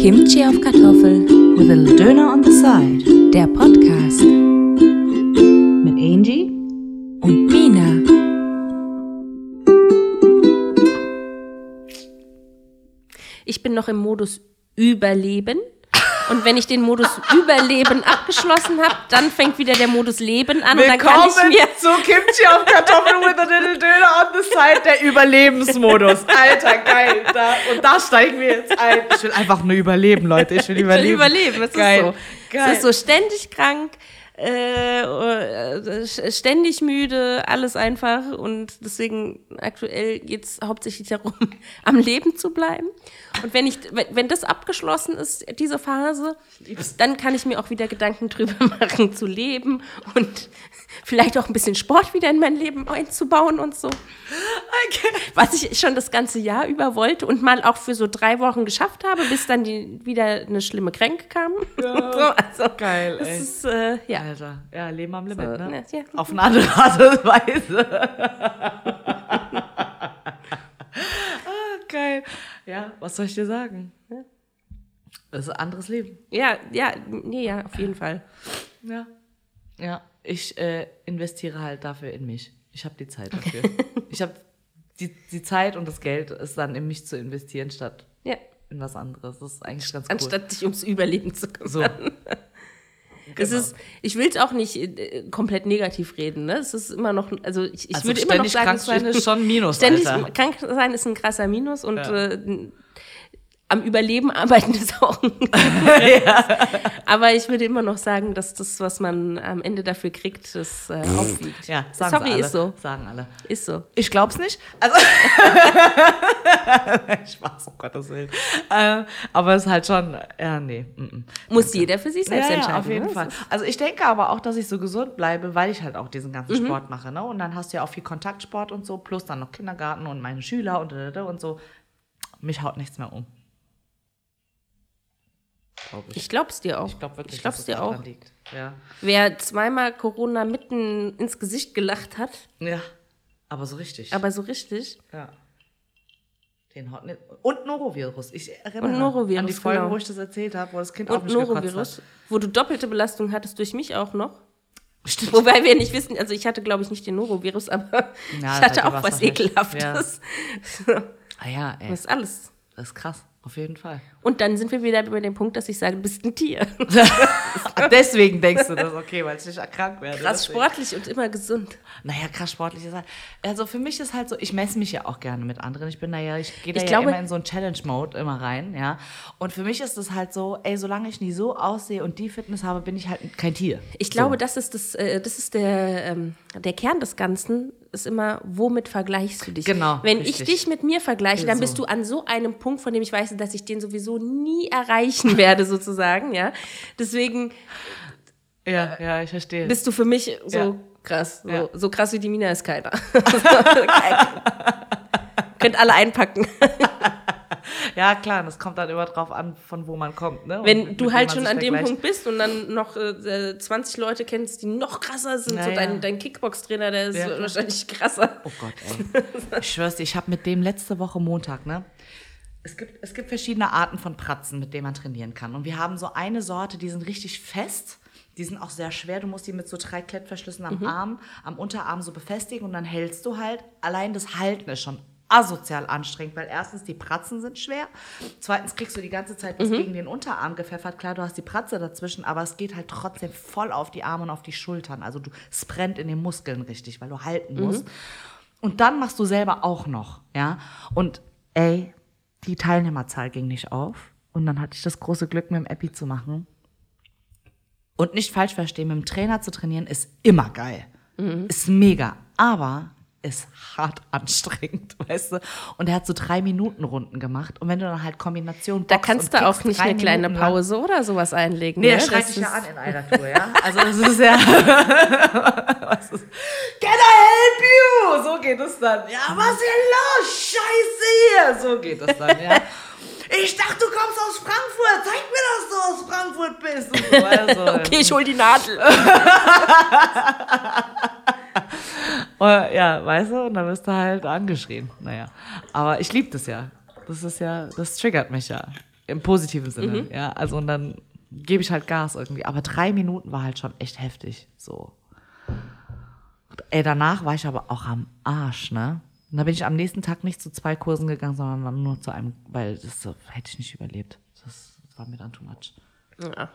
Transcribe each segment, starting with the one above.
Kimchi auf Kartoffel, With a little Döner on the side. der Podcast Mit Angie. und Mina. Ich bin noch im Modus Überleben. Und wenn ich den Modus Überleben abgeschlossen habe, dann fängt wieder der Modus Leben an. Und dann kann ich mir zu Kimchi auf Kartoffeln with a little Döner on the side, der Überlebensmodus. Alter, geil. Da, und da steigen wir jetzt ein. Ich will einfach nur überleben, Leute. Ich will Ich will überleben. überleben. Es Geil. ist so. Geil. Ist so ständig krank, äh, äh, ständig müde, alles einfach. Und deswegen aktuell geht es hauptsächlich darum, am Leben zu bleiben. Und wenn, ich, wenn, das abgeschlossen ist, diese Phase, dann kann ich mir auch wieder Gedanken drüber machen, zu leben und vielleicht auch ein bisschen Sport wieder in mein Leben einzubauen und so. Was ich schon das ganze Jahr über wollte und mal auch für so drei Wochen geschafft habe, bis dann die, wieder eine schlimme Kränke kam. so, also, Geil, ey. ist, äh, ja. Alter, ja, Leben am Limit, So, ne? ne, ja. Auf eine andere Art und Weise. geil. Ja, was soll ich dir sagen? Das ist ein anderes Leben. Ja, ja, nee, ja, auf jeden Fall. Ja. Ja, ich äh, investiere halt dafür in mich. Ich habe die Zeit dafür. ich habe die, die Zeit und das Geld ist dann in mich zu investieren, statt Ja. in was anderes. Das ist eigentlich ganz cool. Anstatt sich ums Überleben zu kümmern. so. Es Genau. ist, ich will es auch nicht äh, komplett negativ reden. Ne? Es ist immer noch, also ich, ich Also würde immer noch sagen, krank sein ist schon ein Minus, Ständig Alter. krank sein ist ein krasser Minus und Ja. äh, am Überleben arbeiten ist auch ein Aber ich würde immer noch sagen, dass das, was man am Ende dafür kriegt, das äh, aufwiegt. Ja, sagen Sorry, alle. ist so. Sagen alle. Ist so. Ich glaub's nicht. Also Spaß, um Gottes Willen. Äh, aber es ist halt schon, ja, nee. mm, mm. Muss jeder für sich selbst ja, entscheiden. Ja, auf jeden ne? Fall. Also ich denke aber auch, dass ich so gesund bleibe, weil ich halt auch diesen ganzen Sport mache. Ne? Und dann hast du ja auch viel Kontaktsport und so, plus dann noch Kindergarten und meine Schüler und, und so. Mich haut nichts mehr um. Glaub ich. Ich glaub's dir auch. Ich glaube wirklich, ich glaub's dass es dir daran auch. liegt. Ja. Wer zweimal Corona mitten ins Gesicht gelacht hat, ja, aber so richtig. aber so richtig, Ja. Den nicht. Und Norovirus. Ich erinnere Und Norovirus, an die Folge, genau. wo ich das erzählt habe, wo das Kind und mich gekotzt Norovirus, hat. wo du doppelte Belastung hattest durch mich auch noch. Stimmt. Wobei wir nicht wissen, also ich hatte glaube ich nicht den Norovirus, aber Ja, ich hatte auch was nicht. Ekelhaftes. Ah ja, ey. Das ist alles. Das ist krass. Auf jeden Fall. Und dann sind wir wieder bei dem Punkt, dass ich sage, du bist ein Tier. Deswegen denkst du das, okay, weil ich nicht krank werde. Krass Deswegen. sportlich und immer gesund. Naja, krass sportlich ist halt. Also für mich ist halt so, ich messe mich ja auch gerne mit anderen. Ich bin da ja, ich gehe da Ich ja glaube- immer in so einen Challenge-Mode immer rein, ja. Und für mich ist es halt so, ey, solange ich nie so aussehe und die Fitness habe, bin ich halt kein Tier. Ich glaube, das ist, das, äh, das ist der, ähm, der Kern des Ganzen, ist immer, womit vergleichst du dich? Genau, Wenn richtig. ich dich mit mir vergleiche, dann bist du an so einem Punkt, von dem ich weiß, dass ich den sowieso nie erreichen werde, sozusagen, ja. Deswegen Ja, ja, ich verstehe. bist du für mich so Ja. krass. So, Ja. so krass wie die Mina ist keiner. Könnt alle einpacken. Ja, klar, das kommt dann immer drauf an, von wo man kommt. Ne? Und Wenn du halt schon an dem. Punkt bist und dann noch äh, 20 Leute kennst, die noch krasser sind, Ja, so dein, dein Kickbox-Trainer, der ist Ja, wahrscheinlich krasser. Oh Gott, ey. Ich schwör's dir, ich habe mit dem letzte Woche Montag, ne? Es gibt, es gibt verschiedene Arten von Pratzen, mit denen man trainieren kann. Und wir haben so eine Sorte, die sind richtig fest. Die sind auch sehr schwer. Du musst die mit so drei Klettverschlüssen am Arm, am Unterarm so befestigen und dann hältst du halt. Allein das Halten ist schon asozial anstrengend, weil erstens die Pratzen sind schwer, zweitens kriegst du die ganze Zeit was gegen den Unterarm gepfeffert. Klar, du hast die Pratze dazwischen, aber es geht halt trotzdem voll auf die Arme und auf die Schultern. Also du, es brennt in den Muskeln richtig, weil du halten musst. Und dann machst du selber auch noch, ja. Und ey, die Teilnehmerzahl ging nicht auf. Und dann hatte ich das große Glück, mit dem Epi zu machen. Und nicht falsch verstehen, mit dem Trainer zu trainieren ist immer geil. Ist mega. Aber ist hart anstrengend, weißt du? Und er hat so drei Minuten Runden gemacht. Und wenn du dann halt Kombination Da kannst du auch nicht eine kleine Minuten lang- Pause oder sowas einlegen. Nee, ne? er schreit dich ja an in einer Tour, ja? Also das ist ja... was ist, Can I help you? So geht es dann. Ja, was ist denn los? Scheiße hier! So geht es dann, ja? Ich dachte, du kommst aus Frankfurt. Zeig mir, dass du aus Frankfurt bist. So, also, Okay, ich hol die Nadel. Äh, ja, weißt du, und dann wirst du halt angeschrien. Naja, aber ich liebe das ja. Das ist ja, das triggert mich ja. Im positiven Sinne, ja. Also und dann gebe ich halt Gas irgendwie. Aber drei Minuten war halt schon echt heftig. So. Ey, danach war ich aber auch am Arsch, ne? Und da bin ich am nächsten Tag nicht zu zwei Kursen gegangen, sondern nur zu einem, weil das so, hätte ich nicht überlebt. Das, das war mir dann too much. Ja.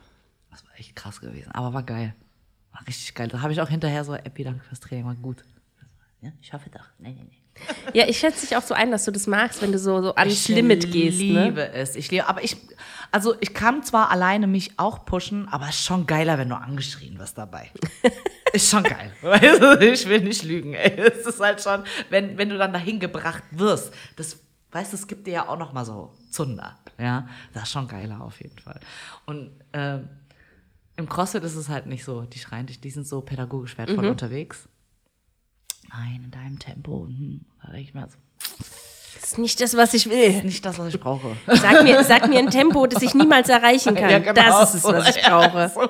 Das war echt krass gewesen. Aber war geil. War richtig geil. Da habe ich auch hinterher so, Epi, danke fürs Training, war gut. Ja, ich hoffe doch. Nee, nee, nee. Ja, ich schätze dich auch so ein, dass du das magst, wenn du so, so ans Ich Limit gehst. Ne? liebe es. Ich liebe, aber ich, also ich kann zwar alleine mich auch pushen, aber es ist schon geiler, wenn du angeschrien wirst dabei. ist schon geil. Ich will nicht lügen. Ey. Es ist halt schon, wenn, wenn du dann dahin gebracht wirst, das, weißt du, es gibt dir ja auch noch mal so Zunder. Ja, das ist schon geiler auf jeden Fall. Und ähm, im CrossFit ist es halt nicht so. Die schreien dich, die sind so pädagogisch wertvoll unterwegs. Nein, in deinem Tempo. Hm, da denke ich mir so, Das ist nicht das, was ich will. nicht das, was ich brauche. Sag mir, sag mir ein Tempo, das ich niemals erreichen kann. Ja, genau. Das ist es, was ich brauche.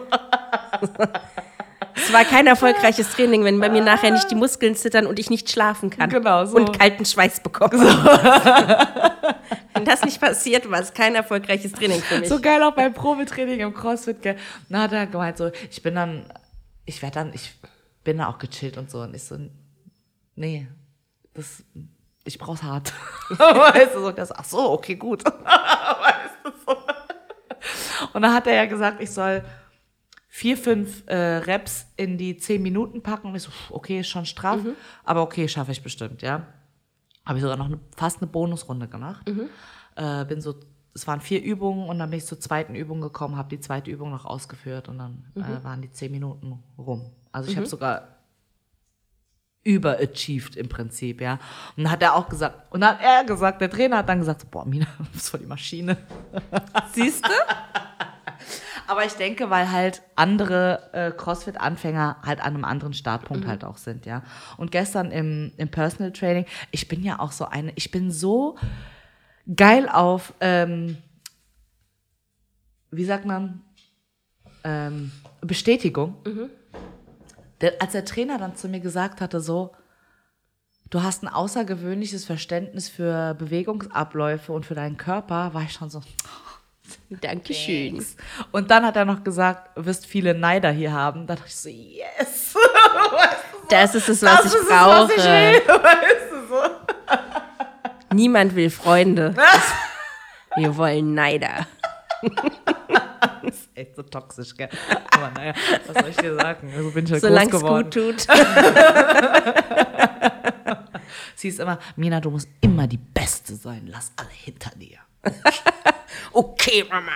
Es war kein erfolgreiches Training, wenn bei mir nachher nicht die Muskeln zittern und ich nicht schlafen kann. Genau, so. Und kalten Schweiß bekomme. wenn das nicht passiert, war es kein erfolgreiches Training für mich. So geil auch beim Probetraining im CrossFit, gell. Na, er gemeint so, ich bin dann, ich werde dann, ich bin da auch gechillt und so. Und ich so, nee, das, ich brauch's hart. weißt du, so, das, ach so, okay, gut. weißt du, so. Und dann hat er ja gesagt, ich soll vier, fünf äh, Reps in die zehn Minuten packen. Und ich so, okay, ist schon straff, aber okay, schaffe ich bestimmt, ja. Habe ich sogar noch eine, fast eine Bonusrunde gemacht. Äh, bin so, es waren vier Übungen und dann bin ich zur zweiten Übung gekommen, habe die zweite Übung noch ausgeführt und dann äh, waren die zehn Minuten rum. Also ich habe sogar überachieved im Prinzip, ja. Und dann hat er auch gesagt, und dann hat er gesagt, der Trainer hat dann gesagt, so, boah, Mina, du bist voll die Maschine. Siehst du? Aber ich denke, weil halt andere äh, CrossFit-Anfänger halt an einem anderen Startpunkt halt auch sind, ja. Und gestern im, im Personal Training, ich bin ja auch so eine, ich bin so geil auf, ähm, wie sagt man, ähm, Bestätigung. Der, als der Trainer dann zu mir gesagt hatte, so, du hast ein außergewöhnliches Verständnis für Bewegungsabläufe und für deinen Körper, war ich schon so, Dankeschön. und dann hat er noch gesagt, wirst viele Neider hier haben. Da dachte ich so, yes. Das ist es, was das ich ist brauche. es, was ich will. Weißt du so? Niemand will Freunde. Wir wollen Neider. Das ist echt so toxisch, gell? Aber naja, was soll ich dir sagen? Also bin ich halt Solange groß es geworden. gut tut. Sie ist immer, Mina, du musst immer die Beste sein. Lass alle hinter dir. Okay, Mama.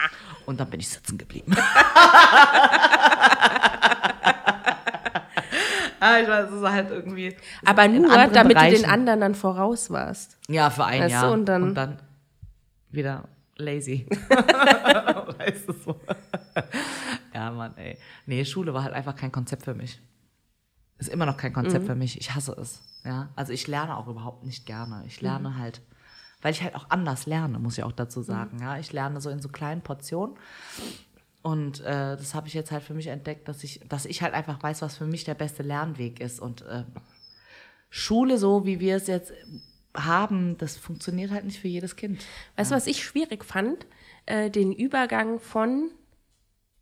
Und dann bin ich sitzen geblieben. ah, ich weiß, es ist halt irgendwie. Aber nur, damit du Bereichen. den anderen dann voraus warst. Ja, für ein Weißt du, Jahr. und dann- wieder lazy. weißt du so. ja, Mann, ey. Nee, Schule war halt einfach kein Konzept für mich. Ist immer noch kein Konzept Mhm. für mich. Ich hasse es. Ja, also ich lerne auch überhaupt nicht gerne. Ich lerne Mhm. halt, weil ich halt auch anders lerne, muss ich auch dazu sagen. Ja, ich lerne so in so kleinen Portionen. Und äh, das habe ich jetzt halt für mich entdeckt, dass ich, dass ich halt einfach weiß, was für mich der beste Lernweg ist. Und äh, Schule, so wie wir es jetzt haben, das funktioniert halt nicht für jedes Kind. Weißt du, was ich schwierig fand? Äh, den Übergang von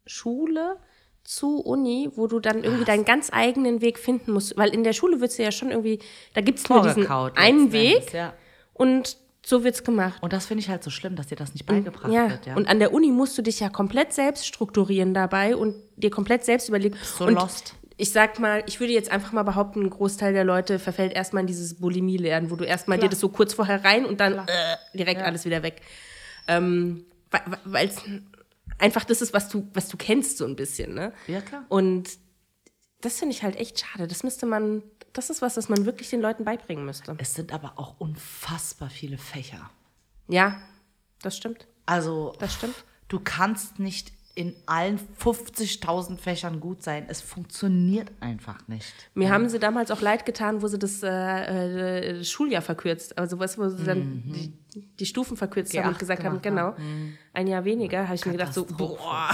Schule zu Uni, wo du dann irgendwie deinen ganz eigenen Weg finden musst. Weil in der Schule wird es ja schon irgendwie, da gibt es nur diesen einen Endes, Weg Ja. und so wird's gemacht. Und das finde ich halt so schlimm, dass dir das nicht beigebracht Ja. wird. Ja. und an der Uni musst du dich ja komplett selbst strukturieren dabei und dir komplett selbst überlegen. so und lost. Ich sag mal, ich würde jetzt einfach mal behaupten, ein Großteil der Leute verfällt erstmal in dieses Bulimie-Lernen, wo du erstmal dir das so kurz vorher rein und dann äh, direkt alles wieder weg. Ähm, Weil es einfach das ist, was du, was du kennst, so ein bisschen. Ne? Ja, klar. Und das finde ich halt echt schade. Das müsste man, das ist was, das man wirklich den Leuten beibringen müsste. es sind aber auch unfassbar viele Fächer. Ja, das stimmt. Also, Das stimmt. du kannst nicht in allen 50.000 Fächern gut sein. Es funktioniert einfach nicht. Mir haben sie damals auch leid getan, wo sie das äh, äh, Schuljahr verkürzt, also was, wo sie dann die, die Stufen verkürzt haben G8 und gesagt haben, genau, ein Jahr weniger, habe ich mir gedacht so, Katastrophe. boah,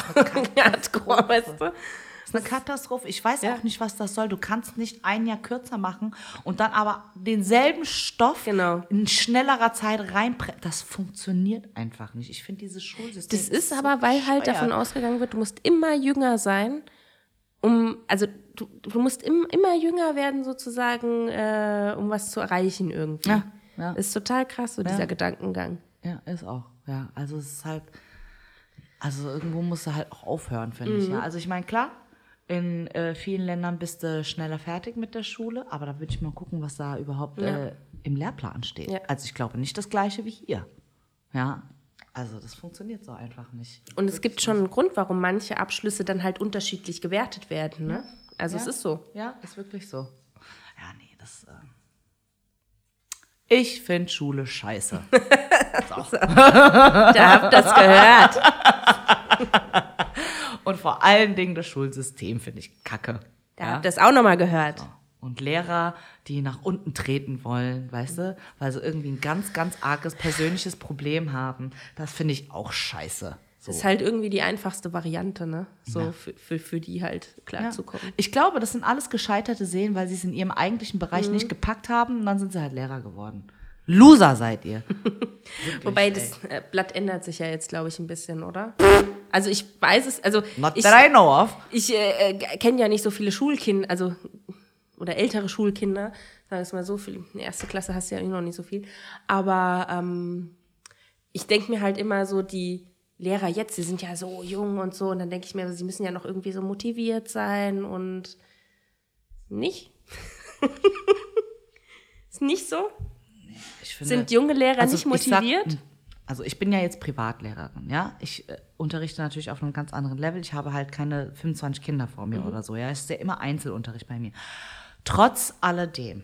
Hardcore, weißt du. Das ist eine Katastrophe. Ich weiß Ja. auch nicht, was das soll. Du kannst nicht ein Jahr kürzer machen und dann aber denselben Stoff Genau. in schnellerer Zeit reinpressen. Das funktioniert einfach nicht. Ich finde dieses Schulsystem. Das ist aber, weil halt davon ausgegangen wird, du musst immer jünger sein, um, also du, du musst im, immer jünger werden sozusagen, äh, um was zu erreichen irgendwie. Ja, ja. Ist total krass, so dieser Gedankengang. Ja, ist auch. Ja, also es ist halt, also irgendwo musst du halt auch aufhören, finde ich. Ja, Mhm. also ich meine, klar, in äh, vielen Ländern bist du schneller fertig mit der Schule, aber da würde ich mal gucken, was da überhaupt äh, im Lehrplan steht. Ja. Also ich glaube nicht das Gleiche wie hier. Ja, also das funktioniert so einfach nicht. Und es gibt schon einen Grund, warum manche Abschlüsse dann halt unterschiedlich gewertet werden. Ne? Also es Ja. ist so. Ja, ist wirklich so. Ja, nee, das. Äh ich finde Schule scheiße. Da habt das gehört. Vor allen Dingen das Schulsystem finde ich kacke. Da ja? habt das auch nochmal gehört. Und Lehrer, die nach unten treten wollen, weißt du, weil sie irgendwie ein ganz, ganz arges persönliches Problem haben, das finde ich auch scheiße. So. Das ist halt irgendwie die einfachste Variante, ne? So für, für, für die halt Ja. klarzukommen. Ich glaube, das sind alles gescheiterte Seelen, weil sie es in ihrem eigentlichen Bereich Mhm. nicht gepackt haben und dann sind sie halt Lehrer geworden. Loser seid ihr. Wobei das äh, Blatt ändert sich ja jetzt, glaube ich, ein bisschen, oder? Also ich weiß es, also Not ich, that I know of. ich äh, kenne ja nicht so viele Schulkinder, also oder ältere Schulkinder, sagen wir es mal so, viel, in der ersten Klasse hast du ja eh noch nicht so viel. Aber ähm, ich denke mir halt immer so, die Lehrer jetzt, die sind ja so jung und so, und dann denke ich mir, sie müssen ja noch irgendwie so motiviert sein und nicht. Ist nicht so? Finde, Sind junge Lehrer nicht ich sag- motiviert? also ich bin ja jetzt Privatlehrerin, ja. Ich äh, unterrichte natürlich auf einem ganz anderen Level. Ich habe halt keine 25 Kinder vor Mhm. mir oder so, ja. Es ist ja immer Einzelunterricht bei mir. Trotz alledem,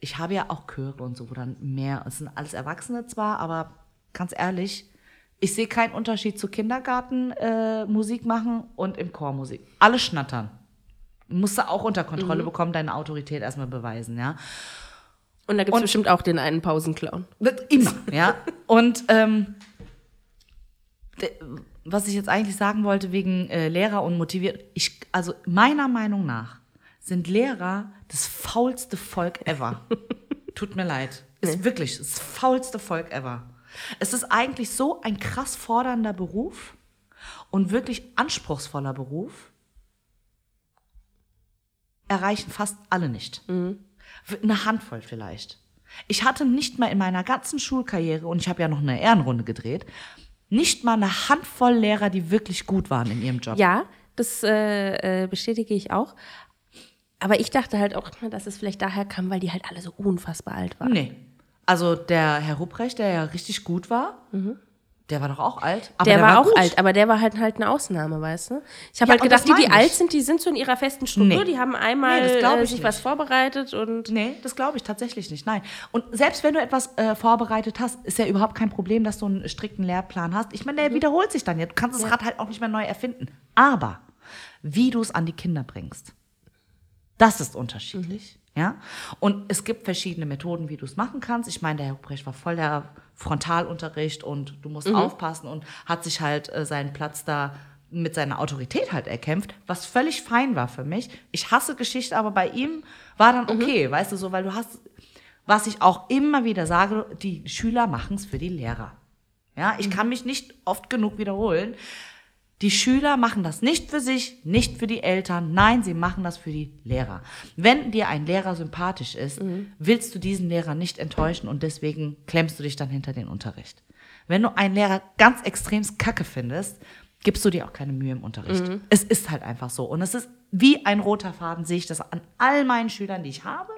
ich habe ja auch Chöre und so, wo dann mehr, es sind alles Erwachsene zwar, aber ganz ehrlich, ich sehe keinen Unterschied zu Kindergarten äh, Musik machen und im Chor Musik. Alle schnattern. Musst du auch unter Mhm. Kontrolle bekommen, deine Autorität erstmal beweisen, ja. Und da gibt es bestimmt auch den einen Pausenclown. Immer, ja. Und ähm, was ich jetzt eigentlich sagen wollte wegen äh, Lehrer und motiviert, ich, also meiner Meinung nach sind Lehrer das faulste Volk ever. Tut mir leid. Ist wirklich das faulste Volk ever. Es ist eigentlich so ein krass fordernder Beruf und wirklich anspruchsvoller Beruf. Erreichen fast alle nicht. Eine Handvoll vielleicht. Ich hatte nicht mal in meiner ganzen Schulkarriere, und ich habe ja noch eine Ehrenrunde gedreht, nicht mal eine Handvoll Lehrer, die wirklich gut waren in ihrem Job. Ja, das äh, äh, bestätige ich auch. Aber ich dachte halt auch, dass es vielleicht daher kam, weil die halt alle so unfassbar alt waren. Nee. Also der Herr Rupprecht, der ja richtig gut war, der war doch auch alt. Aber der, war, auch gut. alt, aber der war halt halt eine Ausnahme, weißt du? Ich habe Ja, halt gedacht, die, die alt sind, die sind so in ihrer festen Struktur, Nee. die haben einmal Nee, äh, ich sich nicht. was vorbereitet und Nee, das glaube ich tatsächlich nicht. Nein. Und selbst wenn du etwas äh, vorbereitet hast, ist ja überhaupt kein Problem, dass du einen strikten Lehrplan hast. Ich meine, der wiederholt sich dann ja. Du kannst das Rad halt auch nicht mehr neu erfinden. Aber wie du es an die Kinder bringst, das ist unterschiedlich. Ja? Und es gibt verschiedene Methoden, wie du es machen kannst. Ich meine, der Herr Ruprecht war voll der Frontalunterricht und du musst aufpassen und hat sich halt äh, seinen Platz da mit seiner Autorität halt erkämpft, was völlig fein war für mich. Ich hasse Geschichte, aber bei ihm war dann okay, weißt du so, weil du hast, was ich auch immer wieder sage, die Schüler machen es für die Lehrer. Ja, ich kann mich nicht oft genug wiederholen. Die Schüler machen das nicht für sich, nicht für die Eltern. Nein, sie machen das für die Lehrer. Wenn dir ein Lehrer sympathisch ist, willst du diesen Lehrer nicht enttäuschen und deswegen klemmst du dich dann hinter den Unterricht. Wenn du einen Lehrer ganz extrem kacke findest, gibst du dir auch keine Mühe im Unterricht. Es ist halt einfach so. Und es ist wie ein roter Faden, sehe ich das an all meinen Schülern, die ich habe.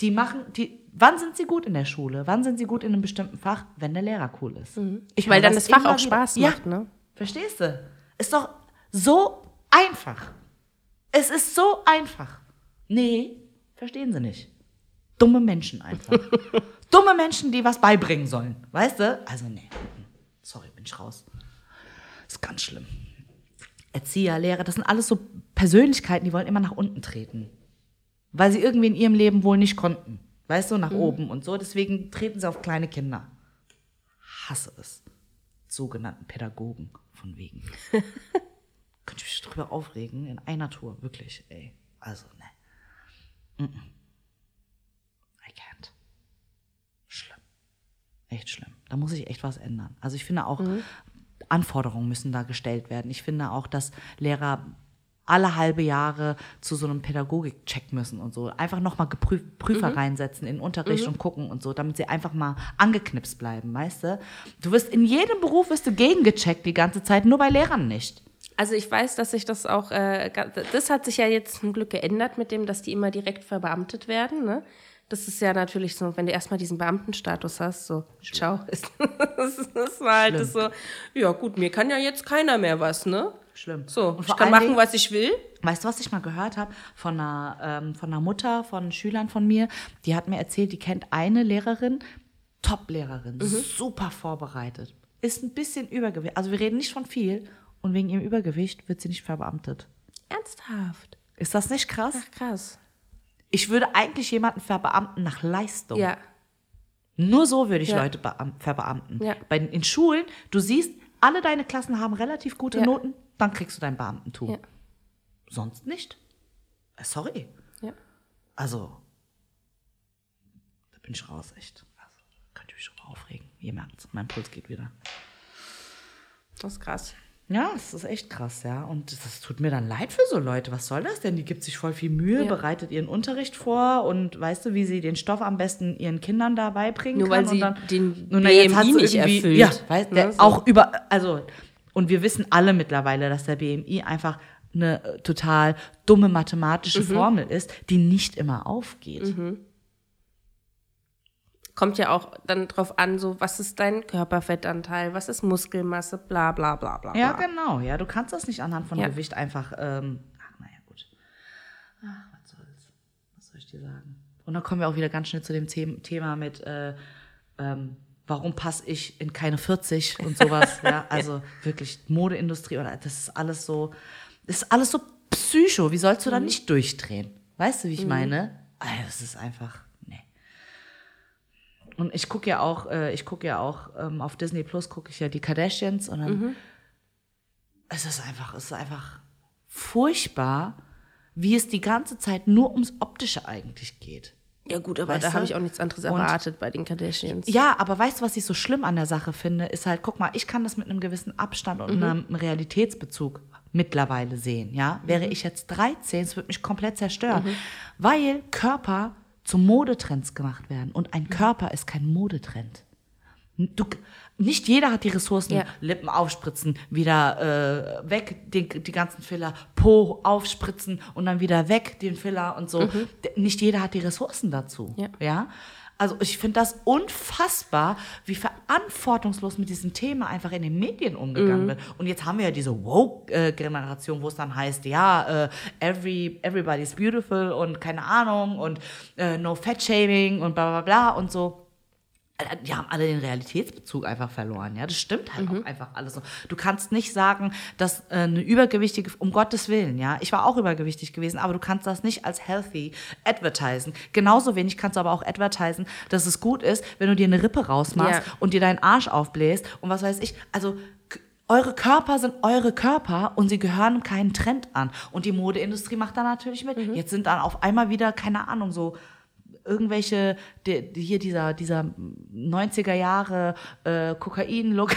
Die machen, die, wann sind sie gut in der Schule? Wann sind sie gut in einem bestimmten Fach? Wenn der Lehrer cool ist. Ich weil dann das Fach immer auch Spaß wieder. macht, ne? Verstehst du? Ist doch so einfach. Es ist so einfach. Nee, verstehen sie nicht. Dumme Menschen einfach. Dumme Menschen, die was beibringen sollen. Weißt du? Also, nee. Sorry, bin ich raus. Ist ganz schlimm. Erzieher, Lehrer, das sind alles so Persönlichkeiten, die wollen immer nach unten treten. Weil sie irgendwie in ihrem Leben wohl nicht konnten. Weißt du, nach oben und so. Deswegen treten sie auf kleine Kinder. Hasse es. Sogenannten Pädagogen von wegen. könnte ich mich drüber aufregen in einer Tour, wirklich, ey. Also, ne. Mm -mm. I can't. Schlimm. Echt schlimm. Da muss sich echt was ändern. Also ich finde auch, Anforderungen müssen da gestellt werden. Ich finde auch, dass Lehrer alle halbe Jahre zu so einem Pädagogik-Check müssen und so. Einfach nochmal Prüfer reinsetzen in den Unterricht und gucken und so, damit sie einfach mal angeknipst bleiben, weißt du? Du wirst in jedem Beruf wirst du gegengecheckt die ganze Zeit, nur bei Lehrern nicht. Also ich weiß, dass sich das auch, äh, das hat sich ja jetzt zum Glück geändert mit dem, dass die immer direkt verbeamtet werden. Ne? Das ist ja natürlich so, wenn du erstmal diesen Beamtenstatus hast, so, ciao. Das, war halt das so, ja gut, mir kann ja jetzt keiner mehr was, ne? Schlimm. So, ich kann machen, Dingen- was ich will. Weißt du, was ich mal gehört habe von einer, ähm, von einer Mutter, von Schülern von mir? Die hat mir erzählt, die kennt eine Lehrerin, Top-Lehrerin, super vorbereitet, ist ein bisschen übergewichtig. Also wir reden nicht von viel und wegen ihrem Übergewicht wird sie nicht verbeamtet. Ernsthaft. Ist das nicht krass? Ach, krass. Ich würde eigentlich jemanden verbeamten nach Leistung. Ja. Nur so würde ich Ja. Leute beam- verbeamten. Ja. Bei, in Schulen, du siehst, alle deine Klassen haben relativ gute Ja. Noten, dann kriegst du dein Beamtentum. Ja. Sonst nicht. Äh, Sorry. Ja. Also, da bin ich raus, echt. Also, könnte ich mich schon aufregen. Ihr merkt mein Puls geht wieder. Das ist krass. Ja, es ist echt krass, ja. Und das tut mir dann leid für so Leute. Was soll das denn? Die gibt sich voll viel Mühe, Ja. bereitet ihren Unterricht vor und weißt du, wie sie den Stoff am besten ihren Kindern dabei bringen Nur kann. weil sie den jetzt BMI nicht erfüllt. Ja, weißt, der so. auch über, also, und wir wissen alle mittlerweile, dass der BMI einfach eine äh, total dumme mathematische Mhm. Formel ist, die nicht immer aufgeht. Kommt ja auch dann drauf an, so, was ist dein Körperfettanteil, was ist Muskelmasse, bla bla bla bla. Ja, genau. Ja, du kannst das nicht anhand von Ja. Gewicht einfach. Ähm, ach, naja, gut. Ach, was soll's. Was soll ich dir sagen? Und dann kommen wir auch wieder ganz schnell zu dem The Thema mit, äh, ähm, warum passe ich in keine 40 und sowas. ja, also wirklich Modeindustrie oder das ist alles so, das ist alles so psycho. Wie sollst du da nicht durchdrehen? Weißt du, wie ich meine? Also, das ist einfach, nee. Und ich gucke ja auch, äh, ich gucke ja auch ähm, auf Disney Plus gucke ich ja die Kardashians und dann es ist einfach, es ist einfach furchtbar, wie es die ganze Zeit nur ums Optische eigentlich geht. Ja gut, aber Weißt da habe ich auch nichts anderes Und- erwartet bei den Kardashians. Ja, aber weißt du, was ich so schlimm an der Sache finde, ist halt, guck mal, ich kann das mit einem gewissen Abstand und einem Realitätsbezug mittlerweile sehen, ja. Wäre ich jetzt 13, es würde mich komplett zerstören, weil Körper zu Modetrends gemacht werden. Und ein Körper ist kein Modetrend. Du, nicht jeder hat die Ressourcen, Ja. Lippen aufspritzen, wieder äh, weg, den, die ganzen Filler, Po aufspritzen und dann wieder weg, den Filler und so. D- Nicht jeder hat die Ressourcen dazu. Ja. ja? Also ich finde das unfassbar, wie verantwortungslos mit diesem Thema einfach in den Medien umgegangen wird. Und jetzt haben wir ja diese Woke-Generation, wo es dann heißt, ja, äh, every, everybody's beautiful und keine Ahnung und äh, no fat shaming und bla bla bla und so. Die haben alle den Realitätsbezug einfach verloren, ja. Das stimmt halt auch einfach alles so. Du kannst nicht sagen, dass äh, eine übergewichtige, um Gottes Willen, ja. Ich war auch übergewichtig gewesen, aber du kannst das nicht als healthy advertisen. Genauso wenig kannst du aber auch advertisen, dass es gut ist, wenn du dir eine Rippe rausmachst Ja. und dir deinen Arsch aufbläst und was weiß ich. Also eure Körper sind eure Körper und sie gehören keinen Trend an. Und die Modeindustrie macht da natürlich mit. Jetzt sind dann auf einmal wieder, keine Ahnung, so irgendwelche, die, die hier dieser, dieser 90er Jahre äh, Kokain-Look,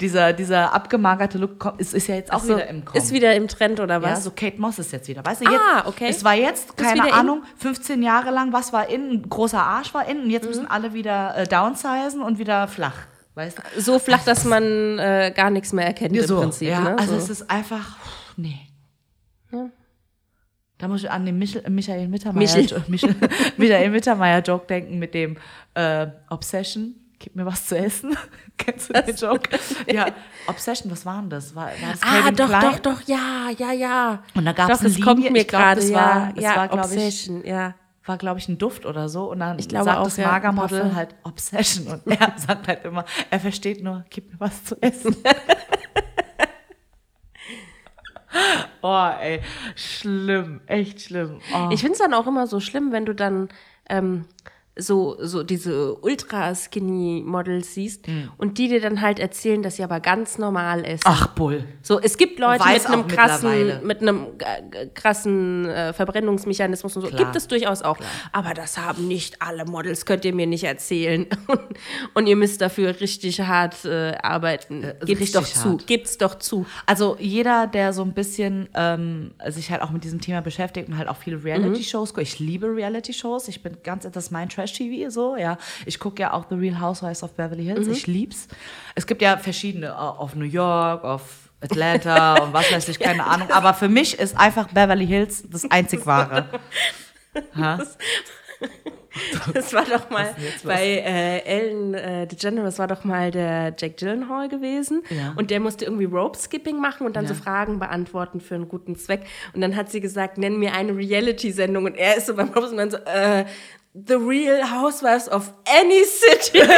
dieser, dieser abgemagerte Look ist, ist ja jetzt auch so, wieder im Kommen. Ist wieder im Trend oder ja, was? so Kate Moss ist jetzt wieder. Weißt du, jetzt, Ah, okay. es war jetzt, keine? Ahnung, 15 Jahre lang, was war in, ein großer Arsch war in und Mhm. jetzt müssen alle wieder äh, downsizen und wieder flach. Weißt du? so flach, dass man äh, gar nichts mehr erkennt Ja, im so, Prinzip. ja, ne? also so. es ist einfach, nee. Da muss ich an den Michel, Michael Mittermeier, Michel. Michel, Michael Mittermeier Joke denken mit dem äh, Obsession. Gib mir was zu essen. Kennst du den Joke? ja, Obsession, was war denn das? War, war das Ah, doch, Klein? doch, doch, ja, ja, ja. Und da doch, eine das kommt mir gerade, das ja, war- ja, war, glaub ich, Obsession, ja. war, glaube ich, ein Duft oder so. Und dann Ich glaube sagt auch, das ja, Magermodel halt Obsession. Und er sagt halt immer, er versteht nur, gib mir was zu essen. Oh, ey, schlimm, echt schlimm. Oh. Ich finde es dann auch immer so schlimm, wenn du dann ähm, so, so diese ultra-skinny-Models siehst und die dir dann halt erzählen, dass sie aber ganz normal ist. Ach, Bull. So, es gibt Leute mit einem krassen, mit einem äh, krassen äh, Verbrennungsmechanismus und so. Klar. Gibt es durchaus auch. Aber das haben nicht alle Models, könnt ihr mir nicht erzählen. und ihr müsst dafür richtig hart äh, arbeiten. Gibt's richtig doch zu. hart. Gibt's doch zu. Also jeder, der so ein bisschen ähm, sich halt auch mit diesem Thema beschäftigt und halt auch viele Reality-Shows guckt. Ich liebe Reality-Shows. Ich bin ganz, das ist mein Trash-TV so, ja. Ich gucke ja auch The Real Housewives of Beverly Hills. Ich lieb's. Es gibt ja verschiedene, äh, auf New York, auf Atlanta und was weiß ich, keine Ahnung. Aber für mich ist einfach Beverly Hills das einzig wahre. Das war doch mal bei äh, Ellen äh, DeGeneres war doch mal der Jack Gyllenhaal gewesen Ja. und der musste irgendwie Rope Skipping machen und dann Ja. so Fragen beantworten für einen guten Zweck und dann hat sie gesagt, nenn mir eine Reality-Sendung und er ist so beim Rope und dann so, äh, The Real Housewives of Any City. ja,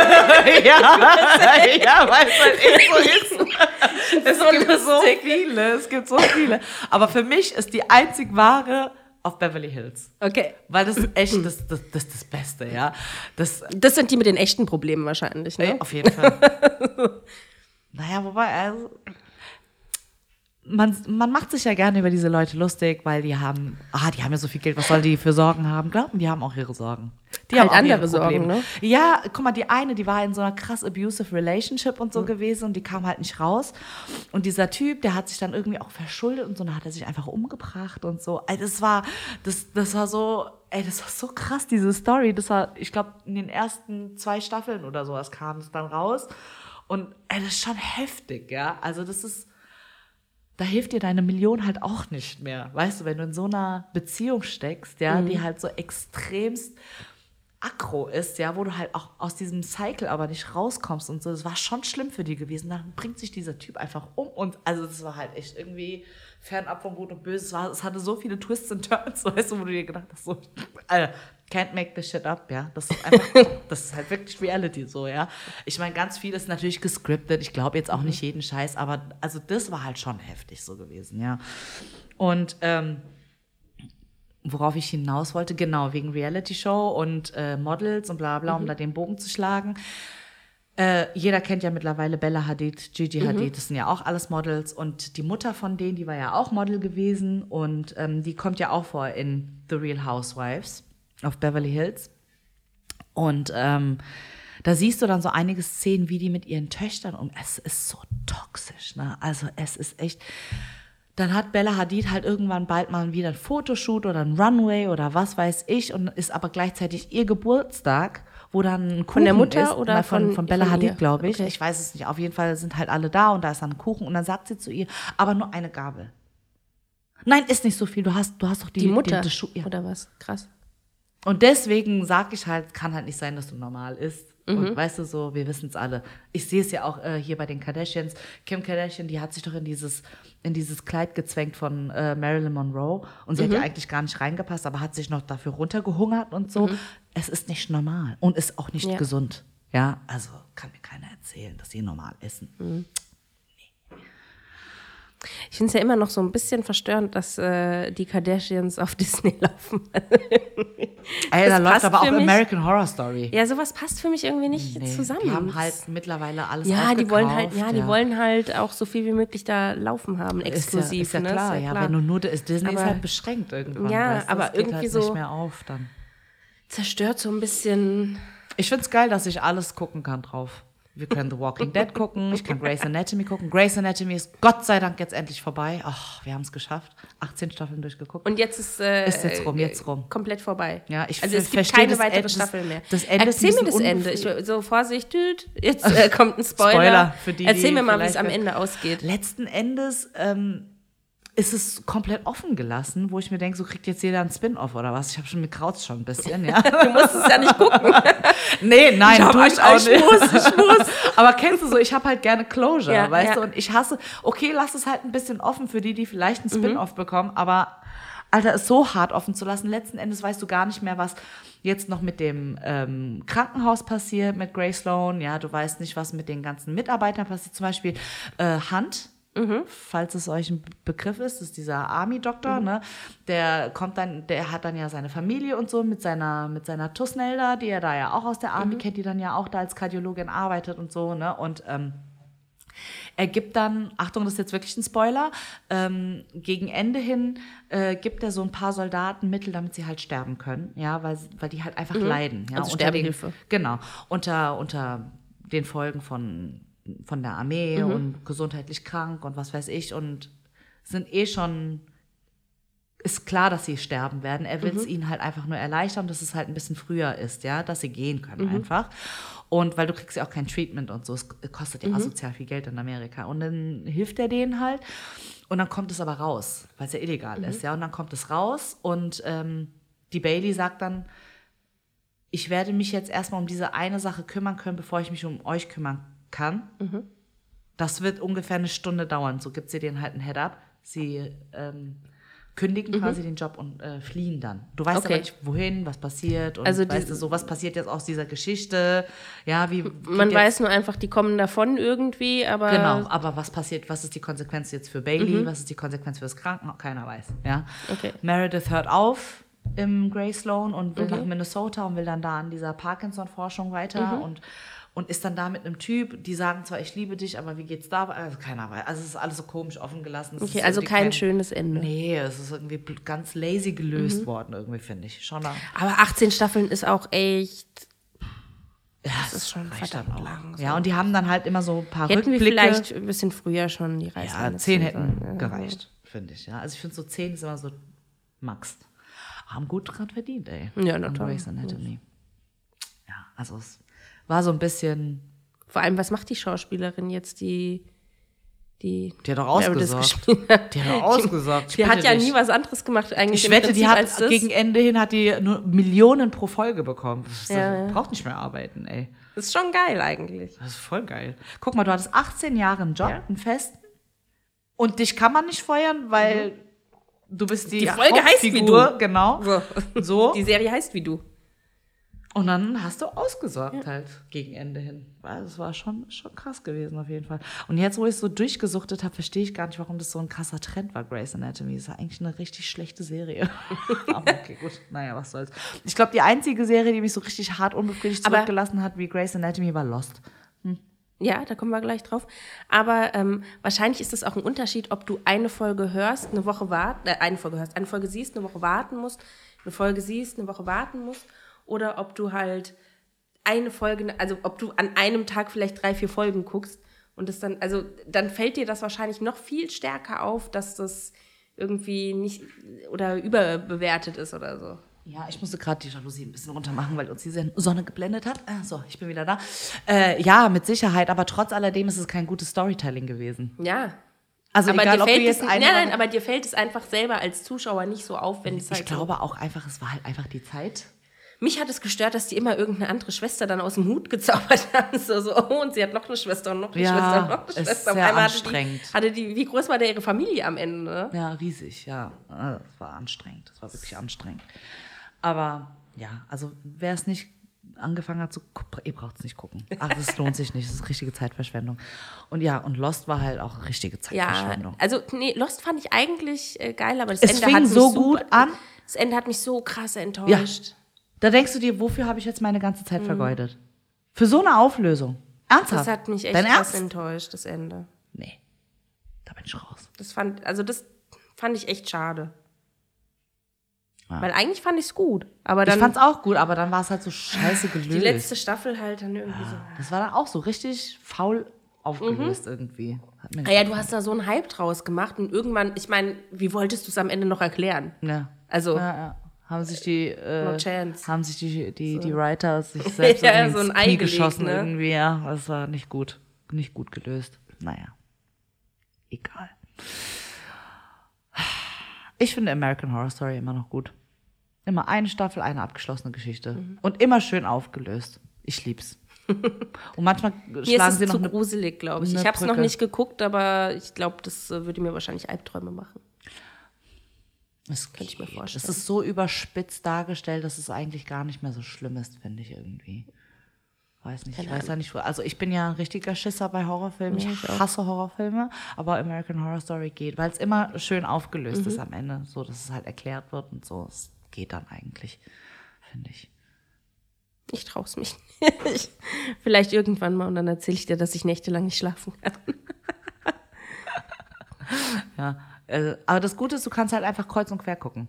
ja, weil es halt echt so ist. Es so gibt so viele, es gibt so viele. Aber für mich ist die einzig wahre auf Beverly Hills. Okay. Weil das ist echt das, das, das, das Beste, ja. Das, Das sind die mit den echten Problemen wahrscheinlich, ne? Auf jeden Fall. naja, wobei, also, man, man macht sich ja gerne über diese Leute lustig, weil die haben, ah, die haben ja so viel Geld, was soll die für Sorgen haben? Glauben, die haben auch ihre Sorgen. Die Halt haben auch andere ihre Sorgen, ne? Ja, guck mal, die eine, die war in so einer krass abusive Relationship und so Mhm. gewesen und die kam halt nicht raus. Und dieser Typ, der hat sich dann irgendwie auch verschuldet und so, dann hat er sich einfach umgebracht und so. Ey, das war, das, das war so, ey, das war so krass, diese Story. Das war, ich glaube, in den ersten zwei Staffeln oder sowas kam es dann raus. Und ey, das ist schon heftig, ja. Also das ist, da hilft dir deine Million halt auch nicht mehr. Weißt du, wenn du in so einer Beziehung steckst, ja, die halt so extremst aggro ist, ja, wo du halt auch aus diesem Cycle aber nicht rauskommst und so. Das war schon schlimm für die gewesen. Dann bringt sich dieser Typ einfach um und also das war halt echt irgendwie fernab von Gut und Böse. Es, war, es hatte so viele Twists und Turns, weißt du, wo du dir gedacht hast, so, Alter, can't make this shit up, ja. Das ist einfach, das ist halt wirklich Reality so, ja. Ich meine, ganz viel ist natürlich gescriptet. Ich glaube jetzt auch nicht jeden Scheiß, aber also das war halt schon heftig so gewesen, ja. Und ähm, worauf ich hinaus wollte, genau, wegen Reality-Show und äh, Models und bla bla, um da den Bogen zu schlagen. Äh, jeder kennt ja mittlerweile Bella Hadid, Gigi Hadid, das sind ja auch alles Models. Und die Mutter von denen, die war ja auch Model gewesen und ähm, die kommt ja auch vor in The Real Housewives auf Beverly Hills. Und ähm, da siehst du dann so einige Szenen, wie die mit ihren Töchtern um. Es ist so toxisch, ne? Also es ist echt. Dann hat Bella Hadid halt irgendwann bald mal wieder ein Fotoshoot oder ein Runway oder was weiß ich und ist aber gleichzeitig ihr Geburtstag, wo dann ein Kuchen der Mutter ist. oder von, von- von Bella von? Hadid, glaube ich. Okay. Ich weiß es nicht. Auf jeden Fall sind halt alle da und da ist dann ein Kuchen und dann sagt sie zu ihr, aber nur eine Gabel. Nein, ist nicht so viel. Du hast, du hast doch die, Die Mutter Die, die ja. oder was? Krass. Und deswegen sage ich halt, kann halt nicht sein, dass du normal isst. Mhm. Und weißt du so, wir wissen es alle. Ich sehe es ja auch äh, hier bei den Kardashians. Kim Kardashian, die hat sich doch in dieses, in dieses Kleid gezwängt von äh, Marilyn Monroe. Und sie Mhm. hat ja eigentlich gar nicht reingepasst, aber hat sich noch dafür runtergehungert und so. Es ist nicht normal und ist auch nicht Mhm. Ja. gesund. Ja, also kann mir keiner erzählen, dass sie normal essen. Ich finde es ja immer noch so ein bisschen verstörend, dass äh, die Kardashians auf Disney laufen. Ey, da läuft aber auch mich. American Horror Story. ja, sowas passt für mich irgendwie nicht Nee, zusammen. Die haben halt mittlerweile alles ja, die wollen halt, aufgekauft, ja, die wollen halt auch so viel wie möglich da laufen haben, exklusiv. Ist ja, ist ja ne? klar, Ist ja, wenn du nur ist Disney ist Aber- halt beschränkt irgendwann. Ja, weißt du, aber es irgendwie halt so- nicht mehr auf dann. zerstört so ein bisschen. Ich find's geil, dass ich alles gucken kann drauf. Wir können The Walking Dead gucken, ich kann Grey's Anatomy gucken. Grey's Anatomy ist Gott sei Dank jetzt endlich vorbei. Ach, wir haben es geschafft. 18 Staffeln durchgeguckt. Und jetzt ist, äh, Ist jetzt rum, jetzt rum. komplett vorbei. Ja, ich also es gibt keine weitere Ende- Staffel mehr. das Ende Erzähl mir das Ende. Ich, so Vorsicht, düt, jetzt äh, kommt ein Spoiler. Spoiler für die, Erzähl mir mal, wie es am Ende ausgeht. Letzten Endes ähm, ist es komplett offen gelassen, wo ich mir denke, so kriegt jetzt jeder ein Spin-off oder was. Ich habe schon mit Krautz schon ein bisschen, ja. Du musst es ja nicht gucken. Nee, nein, Ich ich ein- auch ich nicht. muss, ich muss. Aber kennst du so, ich habe halt gerne Closure, Ja, weißt ja. du? Und ich hasse, okay, lass es halt ein bisschen offen für die, die vielleicht einen Mhm. Spin-off bekommen, aber Alter, es so hart offen zu lassen. Letzten Endes weißt du gar nicht mehr, was jetzt noch mit dem ähm, Krankenhaus passiert, mit Grace Sloan. Ja, du weißt nicht, was mit den ganzen Mitarbeitern passiert. Zum Beispiel äh, Hunt, falls es euch ein Begriff ist, ist dieser Army-Doktor, ne? Der kommt dann, der hat dann ja seine Familie und so mit seiner, mit seiner Tusnelda, die er da ja auch aus der Army kennt, die dann ja auch da als Kardiologin arbeitet und so, ne? Und ähm, er gibt dann, Achtung, das ist jetzt wirklich ein Spoiler, ähm, gegen Ende hin äh, gibt er so ein paar Soldaten Mittel, damit sie halt sterben können, ja, weil, weil die halt einfach leiden. Ja, Also unter den- Sterbehilfe. Genau, unter, unter den Folgen von, von der Armee Mhm. und gesundheitlich krank und was weiß ich und sind eh schon, ist klar, dass sie sterben werden. Er will Mhm. es ihnen halt einfach nur erleichtern, dass es halt ein bisschen früher ist, ja, dass sie gehen können Mhm. einfach. Und weil du kriegst ja auch kein Treatment und so, es kostet Mhm. ja asozial viel Geld in Amerika. Und dann hilft er denen halt und dann kommt es aber raus, weil es ja illegal Mhm. ist, ja. Und dann kommt es raus und ähm, die Bailey sagt dann, ich werde mich jetzt erstmal um diese eine Sache kümmern können, bevor ich mich um euch kümmern kann. Das wird ungefähr eine Stunde dauern. So gibt sie denen halt ein Head-up. Sie ähm, kündigen quasi den Job und äh, fliehen dann. Du weißt Mhm. Okay. aber nicht, wohin, was passiert und Also weißt du so, was passiert jetzt aus dieser Geschichte. Ja, wie Man weiß nur einfach, die kommen davon irgendwie, aber Genau, aber was passiert, was ist die Konsequenz jetzt für Bailey, was ist die Konsequenz für das Krankenhaus? Keiner weiß, ja. Mhm. Okay. Meredith hört auf im Grey Sloan und will Okay. nach Minnesota und will dann da an dieser Parkinson-Forschung weiter Mhm. und, und ist dann da mit einem Typ, die sagen zwar, ich liebe dich, aber wie geht's da? Also keiner weiß. Also es ist alles so komisch offen gelassen. Es okay, also irgendwie kein schönes Ende. Nee, es ist irgendwie ganz lazy gelöst Mhm. worden, irgendwie, finde ich. Schon da. Aber 18 Staffeln ist auch echt. Ja, Das ist schon verdammt lang, so. Ja, und die haben dann halt immer so ein paar Hätten wir Rückblicke. vielleicht ein bisschen früher schon die Reise. Ja, zehn hätten gereicht, finde ich. Ja. Also ich finde so zehn ist immer so max. Haben gut dran verdient, ey. Ja, na An toll. Grey's Anatomy. Ja, also es war so ein bisschen, Vor allem, was macht die Schauspielerin jetzt, die. Die, Die hat doch hat? die hat auch ausgesagt. ich Die hat ja dich. nie was anderes gemacht eigentlich. Ich im wette, die hat als das. gegen Ende hin hat die nur Millionen pro Folge bekommen. Ja, braucht nicht mehr arbeiten, ey. Das ist schon geil eigentlich. Das ist voll geil. Guck mal, du hattest 18 Jahre einen Job, Ja. einen festen. Und dich kann man nicht feuern, weil du bist die, Die Folge heißt wie du. Genau. So. So. Die Serie heißt wie du. Und dann hast du ausgesorgt halt gegen Ende hin. Weil Das war schon, schon krass gewesen auf jeden Fall. Und jetzt, wo ich es so durchgesuchtet habe, verstehe ich gar nicht, warum das so ein krasser Trend war, Grey's Anatomy. Das ist ja eigentlich eine richtig schlechte Serie. Aber okay, gut. Naja, was soll's. Ich glaube, die einzige Serie, die mich so richtig hart unbefriedigt Aber- zurückgelassen hat wie Grey's Anatomy, war Lost. Ja, da kommen wir gleich drauf. Aber ähm, wahrscheinlich ist es auch ein Unterschied, ob du eine Folge hörst, eine Woche warten, äh, eine Folge hörst, eine Folge siehst, eine Woche warten musst, eine Folge siehst, eine Woche warten musst, oder ob du halt eine Folge, also ob du an einem Tag vielleicht drei, vier Folgen guckst und das dann, also dann fällt dir das wahrscheinlich noch viel stärker auf, dass das irgendwie nicht oder überbewertet ist oder so. Ja, ich musste gerade die Jalousie ein bisschen runter machen, weil uns die Sonne geblendet hat. Ah, so, ich bin wieder da. Äh, ja, mit Sicherheit, aber trotz alledem ist es kein gutes Storytelling gewesen. Ja. Also aber egal, dir ob du fällt jetzt es, nein, nein, aber dir fällt es einfach selber als Zuschauer nicht so auf, wenn es halt Ich glaube auch einfach, es war halt einfach die Zeit. Mich hat es gestört, dass die immer irgendeine andere Schwester dann aus dem Hut gezaubert haben. So, so, oh, und sie hat noch eine Schwester und noch eine Ja, Schwester und noch eine ist Schwester. Auf sehr anstrengend. Hatte die, hatte die, wie groß war da ihre Familie am Ende? ne? Ja, riesig, ja. Das war anstrengend. Das war wirklich anstrengend. Aber ja, also wer es nicht angefangen hat zu gucken, ihr braucht es nicht gucken. Ach, das lohnt sich nicht. Das ist richtige Zeitverschwendung. Und ja, und Lost war halt auch richtige Ja, Zeitverschwendung. also nee, Lost fand ich eigentlich äh, geil, aber das Es Ende fing hat mich so super, gut an. Das Ende hat mich so krass enttäuscht. Da denkst du dir, wofür habe ich jetzt meine ganze Zeit vergeudet? Für so eine Auflösung. Ernsthaft? Mhm. Das hat mich echt Dein krass enttäuscht, das Ende. Nee. Da bin ich raus. Das fand, also das fand ich echt schade. Ja. Weil eigentlich fand ich es gut. Aber Ich dann fand's auch gut, aber dann war es halt so scheiße gelöst. die letzte Staffel halt dann irgendwie so. das war dann auch so richtig faul aufgelöst irgendwie. Hat mir nicht Naja, du hast da so einen Hype draus gemacht und irgendwann, ich meine, wie wolltest du es am Ende noch erklären? Ja. Also, Ja, ja. Haben sich die, äh, No haben sich die, die, die Writer sich selbst Ja, so ein Ei Knie gelegt, geschossen ne? irgendwie, ja. Das war nicht gut. Nicht gut gelöst. Naja. Egal. Ich finde American Horror Story immer noch gut. Immer eine Staffel, eine abgeschlossene Geschichte. Mhm. Und immer schön aufgelöst. Ich lieb's. Und manchmal mir schlagen ist sie es noch zu gruselig, glaube ich. Ich habe es noch nicht geguckt, aber ich glaube, das äh, würde mir wahrscheinlich Albträume machen. Das Könnte ich mir vorstellen. Es ist so überspitzt dargestellt, dass es eigentlich gar nicht mehr so schlimm ist, finde ich irgendwie. Weiß nicht, ich weiß ja nicht, wo- also ich bin ja ein richtiger Schisser bei Horrorfilmen. Ich hasse Horrorfilme, aber American Horror Story geht, weil es immer schön aufgelöst Mhm. ist am Ende, so dass es halt erklärt wird und so. Es geht dann eigentlich, finde ich. Ich traue es mich nicht. Vielleicht irgendwann mal und dann erzähle ich dir, dass ich nächtelang nicht schlafen kann. Ja, äh, aber das Gute ist, du kannst halt einfach kreuz und quer gucken.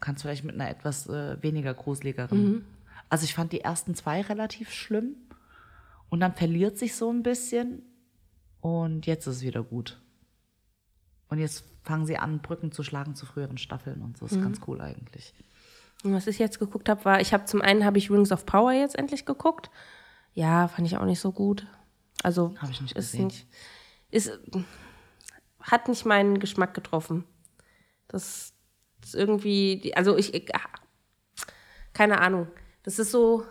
Kannst vielleicht mit einer etwas äh, weniger gruseligeren. Mhm. Also ich fand die ersten zwei relativ schlimm und dann verliert sich so ein bisschen und jetzt ist es wieder gut. Und jetzt fangen sie an, Brücken zu schlagen zu früheren Staffeln und so. Ist Mhm. ganz cool eigentlich. Und was ich jetzt geguckt habe, war, ich habe zum einen habe ich Rings of Power jetzt endlich geguckt. Ja, fand ich auch nicht so gut. Also Hab ich nicht gesehen. nicht, ist hat nicht meinen Geschmack getroffen. Das ist irgendwie, die- also ich, ich keine Ahnung. Das ist so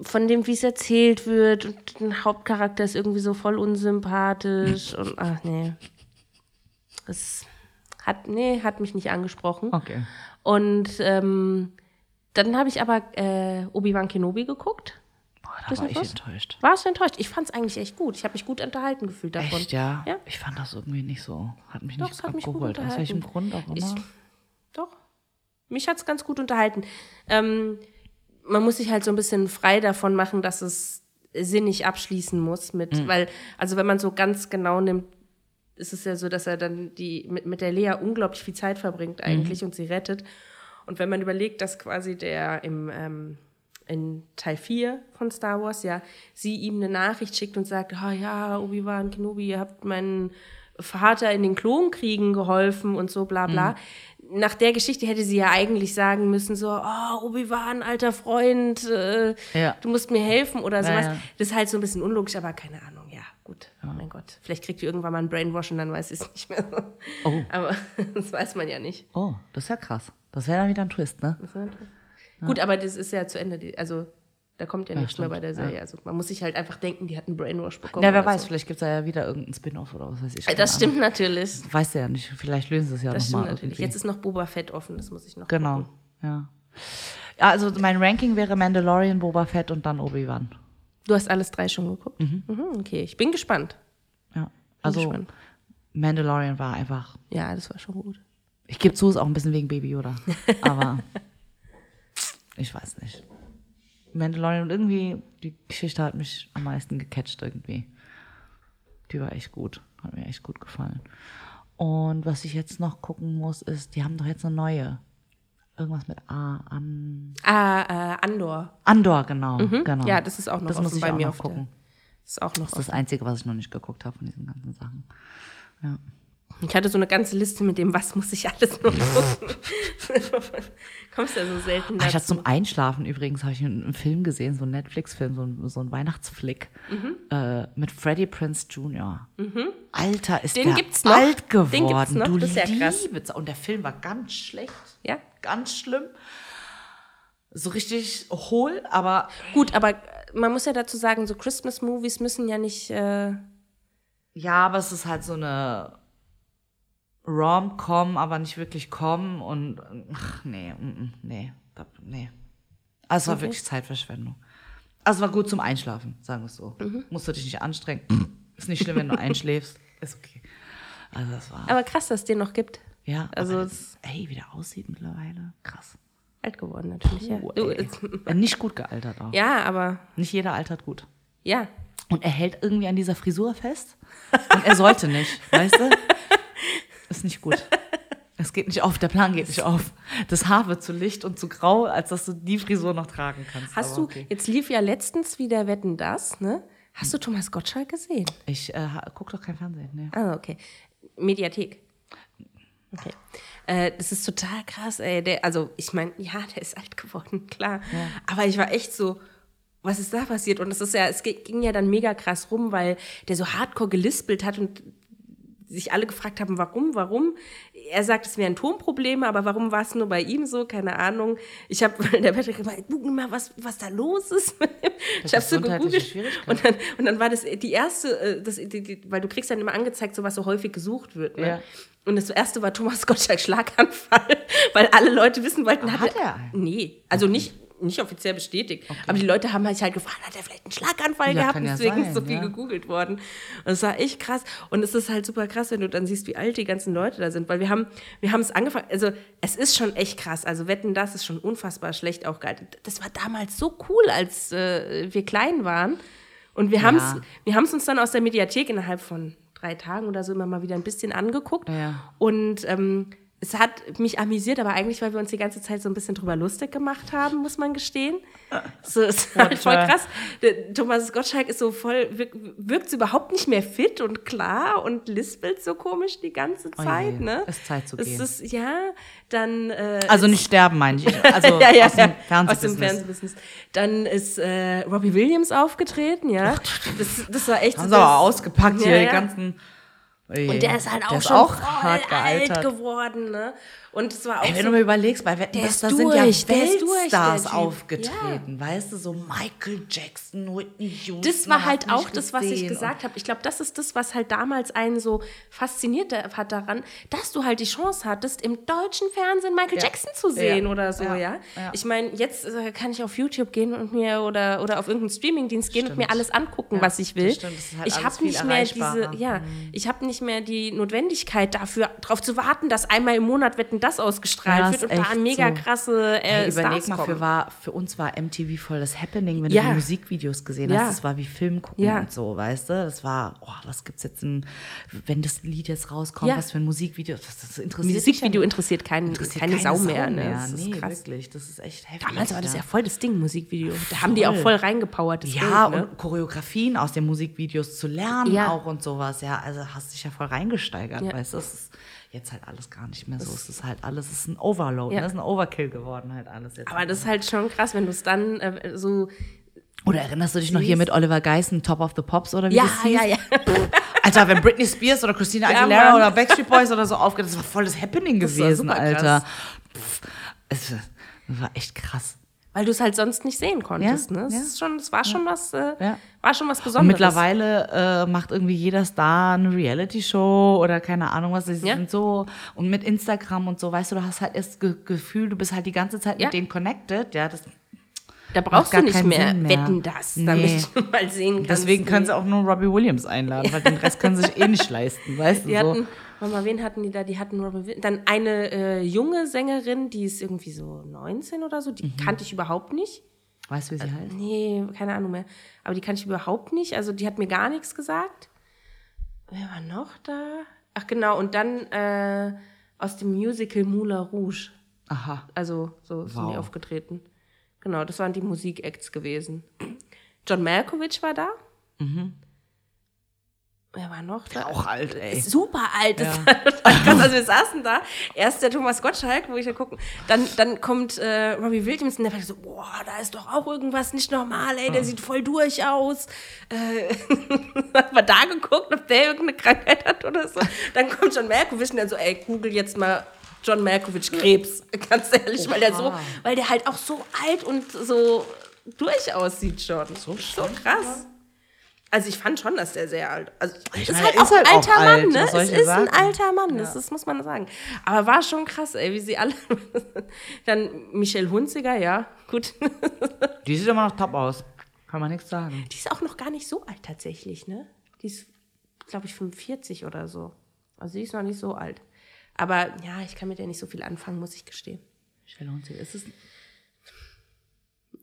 von dem, wie es erzählt wird und der Hauptcharakter ist irgendwie so voll unsympathisch und ach nee. Das hat, nee, hat mich nicht angesprochen. Okay. Und ähm, dann habe ich aber äh, Obi-Wan Kenobi geguckt. Da Das war ich enttäuscht. Warst du enttäuscht? Ich fand es eigentlich echt gut. Ich habe mich gut unterhalten gefühlt davon. Echt, ja? Ja. Ich fand das irgendwie nicht so. Hat mich Doch, nicht hat mich gut abgeholt. Aus welchem. Grund auch Ich- immer. Doch. Mich hat es ganz gut unterhalten. Ähm, man muss sich halt so ein bisschen frei davon machen, dass es sinnig abschließen muss mit, Mhm. weil, also wenn man so ganz genau nimmt, ist es ja so, dass er dann die mit, mit der Lea unglaublich viel Zeit verbringt eigentlich und sie rettet. Und wenn man überlegt, dass quasi der im ähm, in Teil 4 von Star Wars ja sie ihm eine Nachricht schickt und sagt, ah ja, Obi-Wan Kenobi, ihr habt meinen Vater in den Klonkriegen geholfen und so bla bla. Nach der Geschichte hätte sie ja eigentlich sagen müssen, so, oh, Obi-Wan, alter Freund, äh, Ja. du musst mir helfen oder sowas. ja. Das ist halt so ein bisschen unlogisch, aber keine Ahnung, ja, gut, mein Gott. Vielleicht kriegt ihr irgendwann mal einen Brainwash und dann weiß sie es nicht mehr so. Oh. Aber das weiß man ja nicht. Oh, das ist ja krass. Das wäre dann wieder ein Twist, ne? Gut, aber das ist ja zu Ende. Also da kommt ja nichts mehr stimmt, bei der Serie. Also man muss sich halt einfach denken, die hat einen Brainwash bekommen. Ja, wer weiß, So. vielleicht gibt es da ja wieder irgendeinen Spin-off oder was weiß ich. Äh, Das keine Ahnung. stimmt natürlich. Weißt du ja nicht. Vielleicht lösen sie es ja Das nochmal. stimmt natürlich. Jetzt ist noch Boba Fett offen, das muss ich noch. Genau, gucken. ja. Ja, also mein Ranking wäre Mandalorian, Boba Fett und dann Obi-Wan. Du hast alles drei schon geguckt? Mhm. okay, ich bin gespannt. Ja. Bin Also gespannt. Mandalorian war einfach. Ja, das war schon gut. Ich gebe zu, ist auch ein bisschen wegen Baby Yoda. Aber ich weiß nicht. Mandalorian und irgendwie, die Geschichte hat mich am meisten gecatcht irgendwie. Die war echt gut. Hat mir echt gut gefallen. Und was ich jetzt noch gucken muss, ist, die haben doch jetzt eine neue. Irgendwas mit A, an. Ah, äh, Andor. Andor, genau. genau. Mhm. Ja, das ist auch noch Das offen muss ich bei auch mir noch auf der- gucken. Das ist auch noch Das ist das Einzige, was ich noch nicht geguckt habe von diesen ganzen Sachen. Ja. Ich hatte so eine ganze Liste mit dem, was muss ich alles noch gucken. Kommst ja so selten Ah, ich hatte dazu. zum Einschlafen übrigens, habe ich einen, einen Film gesehen, so einen Netflix-Film, so ein, so ein Weihnachtsflick Mhm. äh, mit Freddie Prince Jr. Alter, ist Den der gibt's noch. alt geworden. Den gibt's noch. Du Das ist ja krass. Und der Film war ganz schlecht, Ja, ganz schlimm. So richtig hohl, aber gut, aber äh, man muss ja dazu sagen, so Christmas-Movies müssen ja nicht. Äh, ja, aber es ist halt so eine Rom-Com, aber nicht wirklich Com und ach, nee, mm, mm, nee, nee. Also es war Okay. wirklich Zeitverschwendung. Also es war gut zum Einschlafen, sagen wir es so. Mhm. Musst du dich nicht anstrengen. Ist nicht schlimm, wenn du einschläfst. Ist okay. Also das war, aber krass, dass es den noch gibt. ja. also es- ey, wie der aussieht mittlerweile. Krass. Alt geworden natürlich, ja. Puh, Du, ey. nicht gut gealtert auch. ja, aber Nicht jeder altert gut. ja. Und er hält irgendwie an dieser Frisur fest. Und er sollte nicht, weißt du? Ist nicht gut. Es geht nicht auf, der Plan geht nicht auf. Das Haar wird zu licht und zu grau, als dass du die Frisur noch tragen kannst. Hast Aber du, okay. jetzt lief ja letztens wieder Wetten das, ne? Hast du Thomas Gottschalk gesehen? Ich äh, ha- guck doch kein Fernsehen. Ne? Ah, okay. Mediathek. Okay. Äh, das ist total krass, ey. Der, also, ich meine, ja, der ist alt geworden, klar. Aber ich war echt so, was ist da passiert? Und es ist ja, es ging ja dann mega krass rum, weil der so hardcore gelispelt hat und sich alle gefragt haben, warum, warum. Er sagt, es wären Tonprobleme, aber warum war es nur bei ihm so? Keine Ahnung. Ich habe der Patrick gesagt, google mal, was, was da los ist. ich habe so gegoogelt. Und dann, und dann war das die erste, äh, das, die, die, weil du kriegst dann immer angezeigt, so was so häufig gesucht wird. Ne? Ja. Und das erste war Thomas Gottschalk Schlaganfall, weil alle Leute wissen wollten, Hat er einen? Nee, also nicht, nicht offiziell bestätigt. Aber die Leute haben halt halt gefragt, hat er vielleicht einen Schlaganfall Ja, gehabt? ja Deswegen ist sein, so viel ja. gegoogelt worden. Und das war echt krass. Und es ist halt super krass, wenn du dann siehst, wie alt die ganzen Leute da sind. Weil wir haben, wir haben es angefangen, also es ist schon echt krass. Also Wetten, das ist schon unfassbar schlecht auch gehalten. Das war damals so cool, als äh, wir klein waren. Und wir haben es wir haben's uns dann aus der Mediathek innerhalb von drei Tagen oder so immer mal wieder ein bisschen angeguckt. Ja. Und ähm, es hat mich amüsiert, aber eigentlich, weil wir uns die ganze Zeit so ein bisschen drüber lustig gemacht haben, muss man gestehen. So ist halt voll krass. Thomas Gottschalk ist so voll, wirkt, wirkt überhaupt nicht mehr fit und klar und lispelt so komisch die ganze Zeit, je, ne? ist Zeit zu es gehen. Ist, ja, dann äh, Also nicht sterben, meine ich. Also ja, ja, aus dem Fernsehbusiness. Dann ist äh, Robbie Williams aufgetreten, ja. Das, das war echt Haben sie aber ausgepackt hier, die ganzen. Und der ist halt auch schon auch voll alt geworden, ne? Und es war auch Ey, wenn so du mal überlegst, bei da sind ja durch, durch, Weltstars Typ. aufgetreten, weißt du, so Michael Jackson, Whitney Houston. Das war halt auch das, was ich gesagt habe. Ich glaube, das ist das, was halt damals einen so fasziniert hat daran, dass du halt die Chance hattest, im deutschen Fernsehen Michael Ja. Jackson zu sehen Ja. oder so, ja. Ja. Ja. Ich meine, jetzt äh, kann ich auf YouTube gehen und mir oder, oder auf irgendeinen Streamingdienst gehen und mir Stimmt. alles angucken, Ja, was ich will. das stimmt. Das ist halt ich habe nicht mehr diese, ja, ich habe nicht mehr die Notwendigkeit dafür, darauf zu warten, dass einmal im Monat Wetten das ausgestrahlt Ja, wird und da mega so. krasse äh, Hey, überleg Stars mal, für, war, für uns war MTV voll das Happening, wenn Ja. du Musikvideos gesehen Ja. hast. Das war wie Film gucken Ja. und so, weißt du? Das war, oh, was gibt's jetzt, in, wenn das Lied jetzt rauskommt, was für ein Musikvideo, das, das interessiert Musikvideo interessiert, kein, ja, interessiert keine, Sau mehr. Ne? Das ist nee, krass. wirklich, das ist echt heftig. Damals war das ja voll das Ding, Musikvideo. Da haben die auch Voll. voll reingepowert. das Ja, Bild, ne? und Choreografien aus den Musikvideos zu lernen auch und sowas. Ja, also hast dich ja voll reingesteigert, weißt du? Das ist jetzt halt alles gar nicht mehr so. Es ist halt alles, es ist ein Overload, Ja. ne? es ist ein Overkill geworden halt alles jetzt. Aber das ist halt schon krass, wenn du es dann äh, so. Oder erinnerst du dich noch hier mit Oliver Geissen, Top of the Pops oder wie Ja, das hieß? ja, ja. Alter, wenn Britney Spears oder Christina Ja, Aguilera Mann. oder Backstreet Boys oder so aufgeht, das war voll das Happening Das gewesen, krass. Alter. Pff, es, das war echt krass. Weil du es halt sonst nicht sehen konntest. Ja, ne? Es, ja. ist schon, es war schon was, äh, Ja. war schon was Besonderes. Und mittlerweile äh, macht irgendwie jeder Star eine Reality-Show oder keine Ahnung was. Sie sind so und mit Instagram und so, weißt du, du hast halt das Ge Gefühl, du bist halt die ganze Zeit mit denen connected. Ja, das, da brauchst gar du nicht mehr, mehr. wetten das, Nee. damit du mal sehen kannst. deswegen können sie auch nur Robbie Williams einladen, weil den Rest können sie sich eh nicht leisten, weißt du Die so. hatten, warte mal, wen hatten die da? Die hatten Robin Williams. Dann eine äh, junge Sängerin, die ist irgendwie so 19 oder so, die Mhm. kannte ich überhaupt nicht. Weißt du, wie sie heißt? Nee, keine Ahnung mehr. Aber die kannte ich überhaupt nicht. Also die hat mir gar nichts gesagt. Wer war noch da? Ach genau, und dann äh, aus dem Musical Moulin Rouge. Aha. Also so sind die Wow. aufgetreten. Genau, das waren die Musikacts gewesen. John Malkovich war da. Wer war noch da? Auch alt, ey. Super alt. Krass. Also wir saßen da, erst der Thomas Gottschalk, wo ich da gucken, dann, dann kommt äh, Robbie Williams und der war so, boah, da ist doch auch irgendwas nicht normal, ey, der sieht voll durch aus. Äh, hat man da geguckt, ob der irgendeine Krankheit hat oder so. Dann kommt John Malkovich und dann so, ey, google jetzt mal John Malkovich Krebs, ganz ehrlich, weil der so, weil der halt auch so alt und so durch aussieht schon. So, so krass. Also ich fand schon, dass der sehr alt. Also ist meine, halt er auch ist halt ein auch alter alt, Mann, ne? Es ich ist ein sagen? alter Mann, das, das muss man sagen. Aber war schon krass, ey, wie sie alle. Dann Michelle Hunziger, ja, gut. Die sieht immer noch top aus. Kann man nichts sagen. Die ist auch noch gar nicht so alt tatsächlich, ne? Die ist, glaube ich, 45 oder so. Also die ist noch nicht so alt. Aber ja, ich kann mit der nicht so viel anfangen, muss ich gestehen. Hunziker, ist es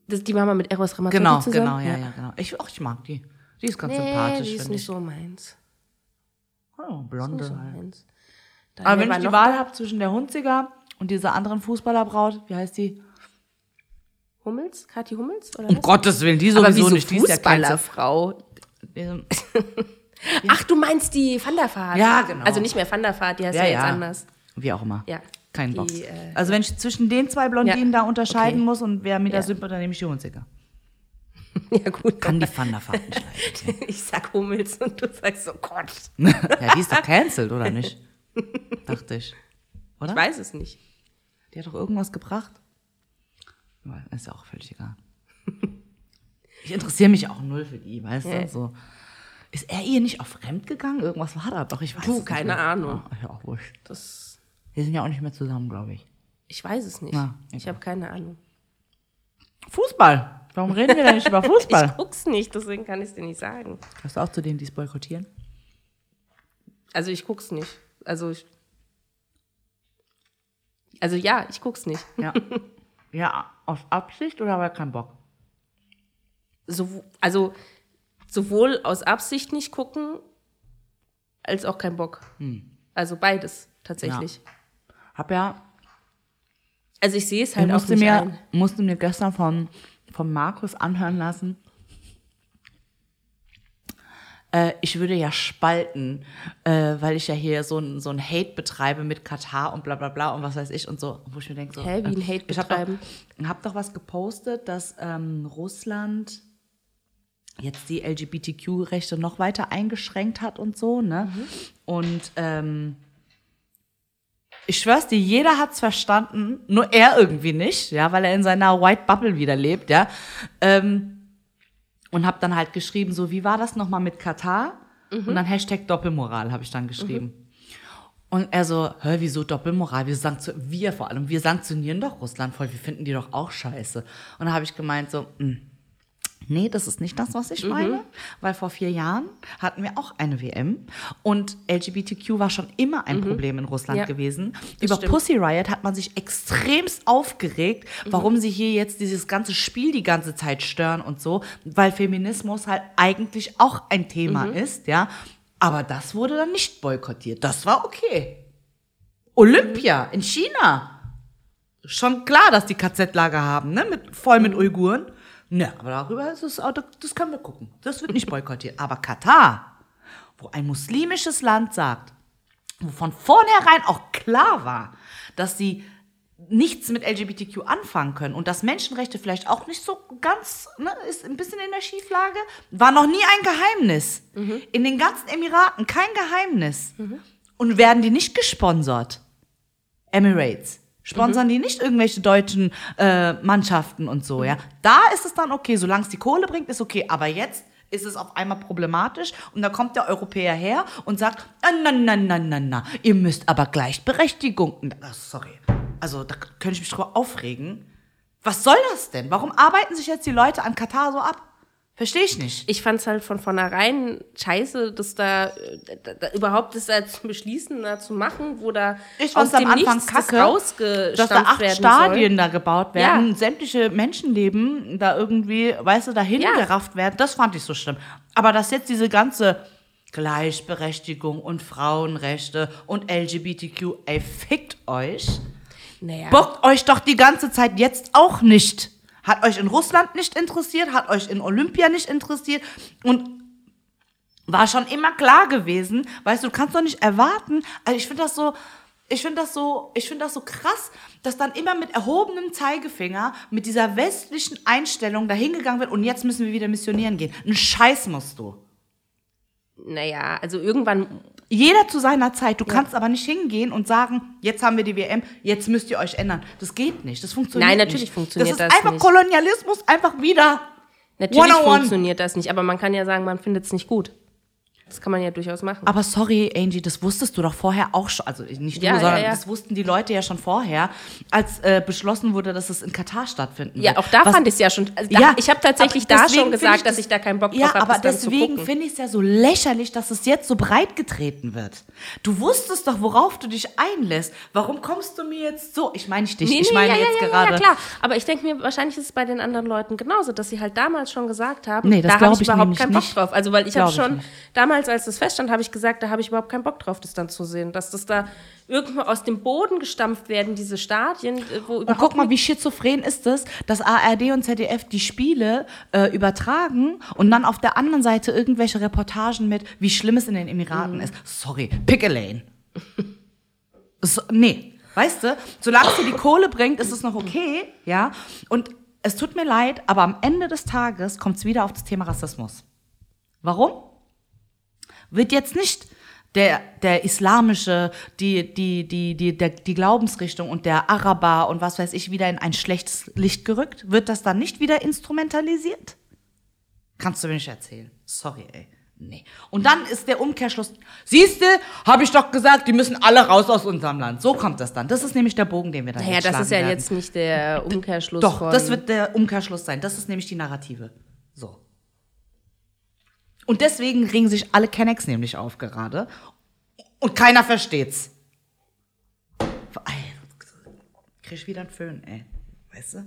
Das, die Mama mit Eros Ramazzotti Genau, zusammen? genau, ja, ja, genau. Ich, ach, ich mag die. Die ist ganz Nee, sympathisch, die ist nicht ich. so meins. Oh, blonde so halt. Aber wenn ich die Wahl habe zwischen der Hunziger und dieser anderen Fußballerbraut, wie heißt die? Hummels? Kathi Hummels? Oder Um was? Gottes Willen, die Aber sowieso wieso nicht. Ist ja Fußballerfrau? Ach, du meinst die Van der Vaart? Ja, genau. Also nicht mehr Van der Vaart, die heißt ja, Ja, jetzt ja. anders. Wie auch immer. Ja. Kein Bock. äh, also wenn ich zwischen den zwei Blondinen da unterscheiden Okay. muss und wer mir da sympathiert, dann nehme ich die Hunziker. Ja, gut. Kann die Van der Vaart nicht leiden. Ich sag Hummels und du sagst, oh Gott. ja, die ist doch cancelled, oder nicht? Dachte ich. Oder? Ich weiß es nicht. Die hat doch irgendwas gebracht. Ist ja auch völlig egal. Ich interessiere mich auch null für die, weißt du? So. Ist er ihr nicht auf fremd gegangen? Irgendwas war da doch, ich weiß Du, es nicht keine mehr. Ahnung. Ah, ja, auch wurscht. Das, Wir sind ja auch nicht mehr zusammen, glaube ich. ich weiß es nicht. Na, ich egal. habe keine Ahnung. Fußball. Warum reden wir denn nicht über Fußball? Ich guck's nicht, deswegen kann ich es dir nicht sagen. Hast du auch zu denen, die es boykottieren? Also ich guck's nicht. Also ich, also ja, ich guck's nicht. Ja. ja, aus Absicht oder weil kein Bock? So, also sowohl aus Absicht nicht gucken, als auch kein Bock. Also beides tatsächlich. Hab ja Also ich sehe es Ich halt auch musste nicht mir, ein. musste mir gestern von, von Markus anhören lassen. Äh, ich würde ja spalten, äh, weil ich ja hier so ein, so ein Hate betreibe mit Katar und bla bla bla und was weiß ich und so. Wo ich mir denke, so, Hä, wie ein Hate ich hab betreiben? Doch, hab doch was gepostet, dass ähm, Russland jetzt die LGBTQ-Rechte noch weiter eingeschränkt hat und so, ne? Und ähm, ich schwör's dir, jeder hat's verstanden, nur er irgendwie nicht, ja, weil er in seiner White Bubble wieder lebt, ja. Ähm, und hab dann halt geschrieben, so, wie war das nochmal mit Katar? Und dann Hashtag Doppelmoral habe ich dann geschrieben. Und er so, hör, wieso Doppelmoral? Wir, sanktion wir vor allem, wir sanktionieren doch Russland voll, wir finden die doch auch scheiße. Und da habe ich gemeint so, mh, nee, das ist nicht das, was ich meine, weil vor vier Jahren hatten wir auch eine WM und LGBTQ war schon immer ein Problem in Russland Ja, gewesen. Über stimmt. Pussy Riot hat man sich extremst aufgeregt, warum sie hier jetzt dieses ganze Spiel die ganze Zeit stören und so, weil Feminismus halt eigentlich auch ein Thema ist, ja. Aber das wurde dann nicht boykottiert. Das war okay. Olympia in China. Schon klar, dass die KZ-Lager haben, ne? Mit, voll mit Uiguren. Ne, aber darüber ist es, das können wir gucken. Das wird nicht boykottiert. Aber Katar, wo ein muslimisches Land sagt, wo von vornherein auch klar war, dass sie nichts mit LGBTQ anfangen können und dass Menschenrechte vielleicht auch nicht so ganz, ne, ist ein bisschen in der Schieflage, war noch nie ein Geheimnis. In den ganzen Emiraten kein Geheimnis. Und werden die nicht gesponsert? Emirates. Sponsern die nicht irgendwelche deutschen äh, Mannschaften und so, ja? Da ist es dann okay, solange es die Kohle bringt, ist okay. Aber jetzt ist es auf einmal problematisch und da kommt der Europäer her und sagt, na, na, na, na, na, ihr müsst aber Gleichberechtigung. Ah, sorry, also da könnte ich mich drüber aufregen. Was soll das denn? Warum arbeiten sich jetzt die Leute an Katar so ab? Verstehe ich nicht. Ich fand es halt von vornherein scheiße, dass da, da, da überhaupt das da zu beschließen, da zu machen, wo da Ich fand's am Anfang Nichts kacke, dass da acht Stadien da gebaut werden, Ja. sämtliche Menschenleben da irgendwie, weißt du, dahin Ja. gerafft werden, das fand ich so schlimm. Aber dass jetzt diese ganze Gleichberechtigung und Frauenrechte und LGBTQ, ey, fickt euch. soll. Naja. Bockt euch doch die ganze Zeit jetzt auch nicht. Hat euch in Russland nicht interessiert, hat euch in Olympia nicht interessiert und war schon immer klar gewesen, weißt du, du kannst doch nicht erwarten, also ich finde das so, ich finde das so, ich finde das so krass, dass dann immer mit erhobenem Zeigefinger, mit dieser westlichen Einstellung dahingegangen wird und jetzt müssen wir wieder missionieren gehen. Ein Scheiß musst du. Naja, also irgendwann, Jeder zu seiner Zeit. Du kannst aber nicht hingehen und sagen, jetzt haben wir die WM, jetzt müsst ihr euch ändern. Das geht nicht. Das funktioniert Nein, nicht. natürlich funktioniert das. das ist einfach nicht. Kolonialismus, einfach wieder. natürlich 101. funktioniert das nicht, aber man kann ja sagen, man findet es nicht gut. Das kann man ja durchaus machen. Aber sorry, Angie, das wusstest du doch vorher auch schon. Also nicht du, Ja, ja, sondern ja. das wussten die Leute ja schon vorher, als äh, beschlossen wurde, dass es in Katar stattfinden ja, wird. auch da Was- fand ich es ja schon. Also da, Ja, ich habe tatsächlich aber da schon gesagt, ich dass das- ich da keinen Bock drauf Ja, habe, aber das dann zu deswegen finde ich es ja so lächerlich, dass es jetzt so breit getreten wird. Du wusstest doch, worauf du dich einlässt. Warum kommst du mir jetzt so? Ich meine dich, Nee, ich nee, meine ja, jetzt ja, ja, gerade. Ja, klar. Aber ich denke mir, wahrscheinlich ist es bei den anderen Leuten genauso, dass sie halt damals schon gesagt haben, Nee, da habe ich überhaupt keinen Bock nicht. drauf. Also, weil ich habe schon, nicht. Damals, als das feststand, habe ich gesagt, da habe ich überhaupt keinen Bock drauf, das dann zu sehen. Dass das da irgendwo aus dem Boden gestampft werden, diese Stadien, äh, wo Und guck mal, wie schizophren ist es, dass ARD und ZDF die Spiele äh, übertragen und dann auf der anderen Seite irgendwelche Reportagen mit, wie schlimm es in den Emiraten ist. Sorry, pick a lane. so, nee, weißt du, solange es dir die Kohle bringt, ist es noch okay, ja. Und es tut mir leid, aber am Ende des Tages kommt es wieder auf das Thema Rassismus. Warum? Wird jetzt nicht der, der islamische, die, die, die, die, der, die Glaubensrichtung und der Araber und was weiß ich wieder in ein schlechtes Licht gerückt? Wird das dann nicht wieder instrumentalisiert? Kannst du mir nicht erzählen. Sorry, ey. Nee. Und dann ist der Umkehrschluss, siehste, habe ich doch gesagt, die müssen alle raus aus unserem Land. So kommt das dann. Das ist nämlich der Bogen, den wir da Naja, jetzt das ist ja werden. jetzt nicht der Umkehrschluss Doch, das wird der Umkehrschluss sein. Das ist nämlich die Narrative. Und deswegen regen sich alle Kennex nämlich auf gerade. Und keiner versteht's. Krieg ich wieder einen Föhn, ey. Weißt du?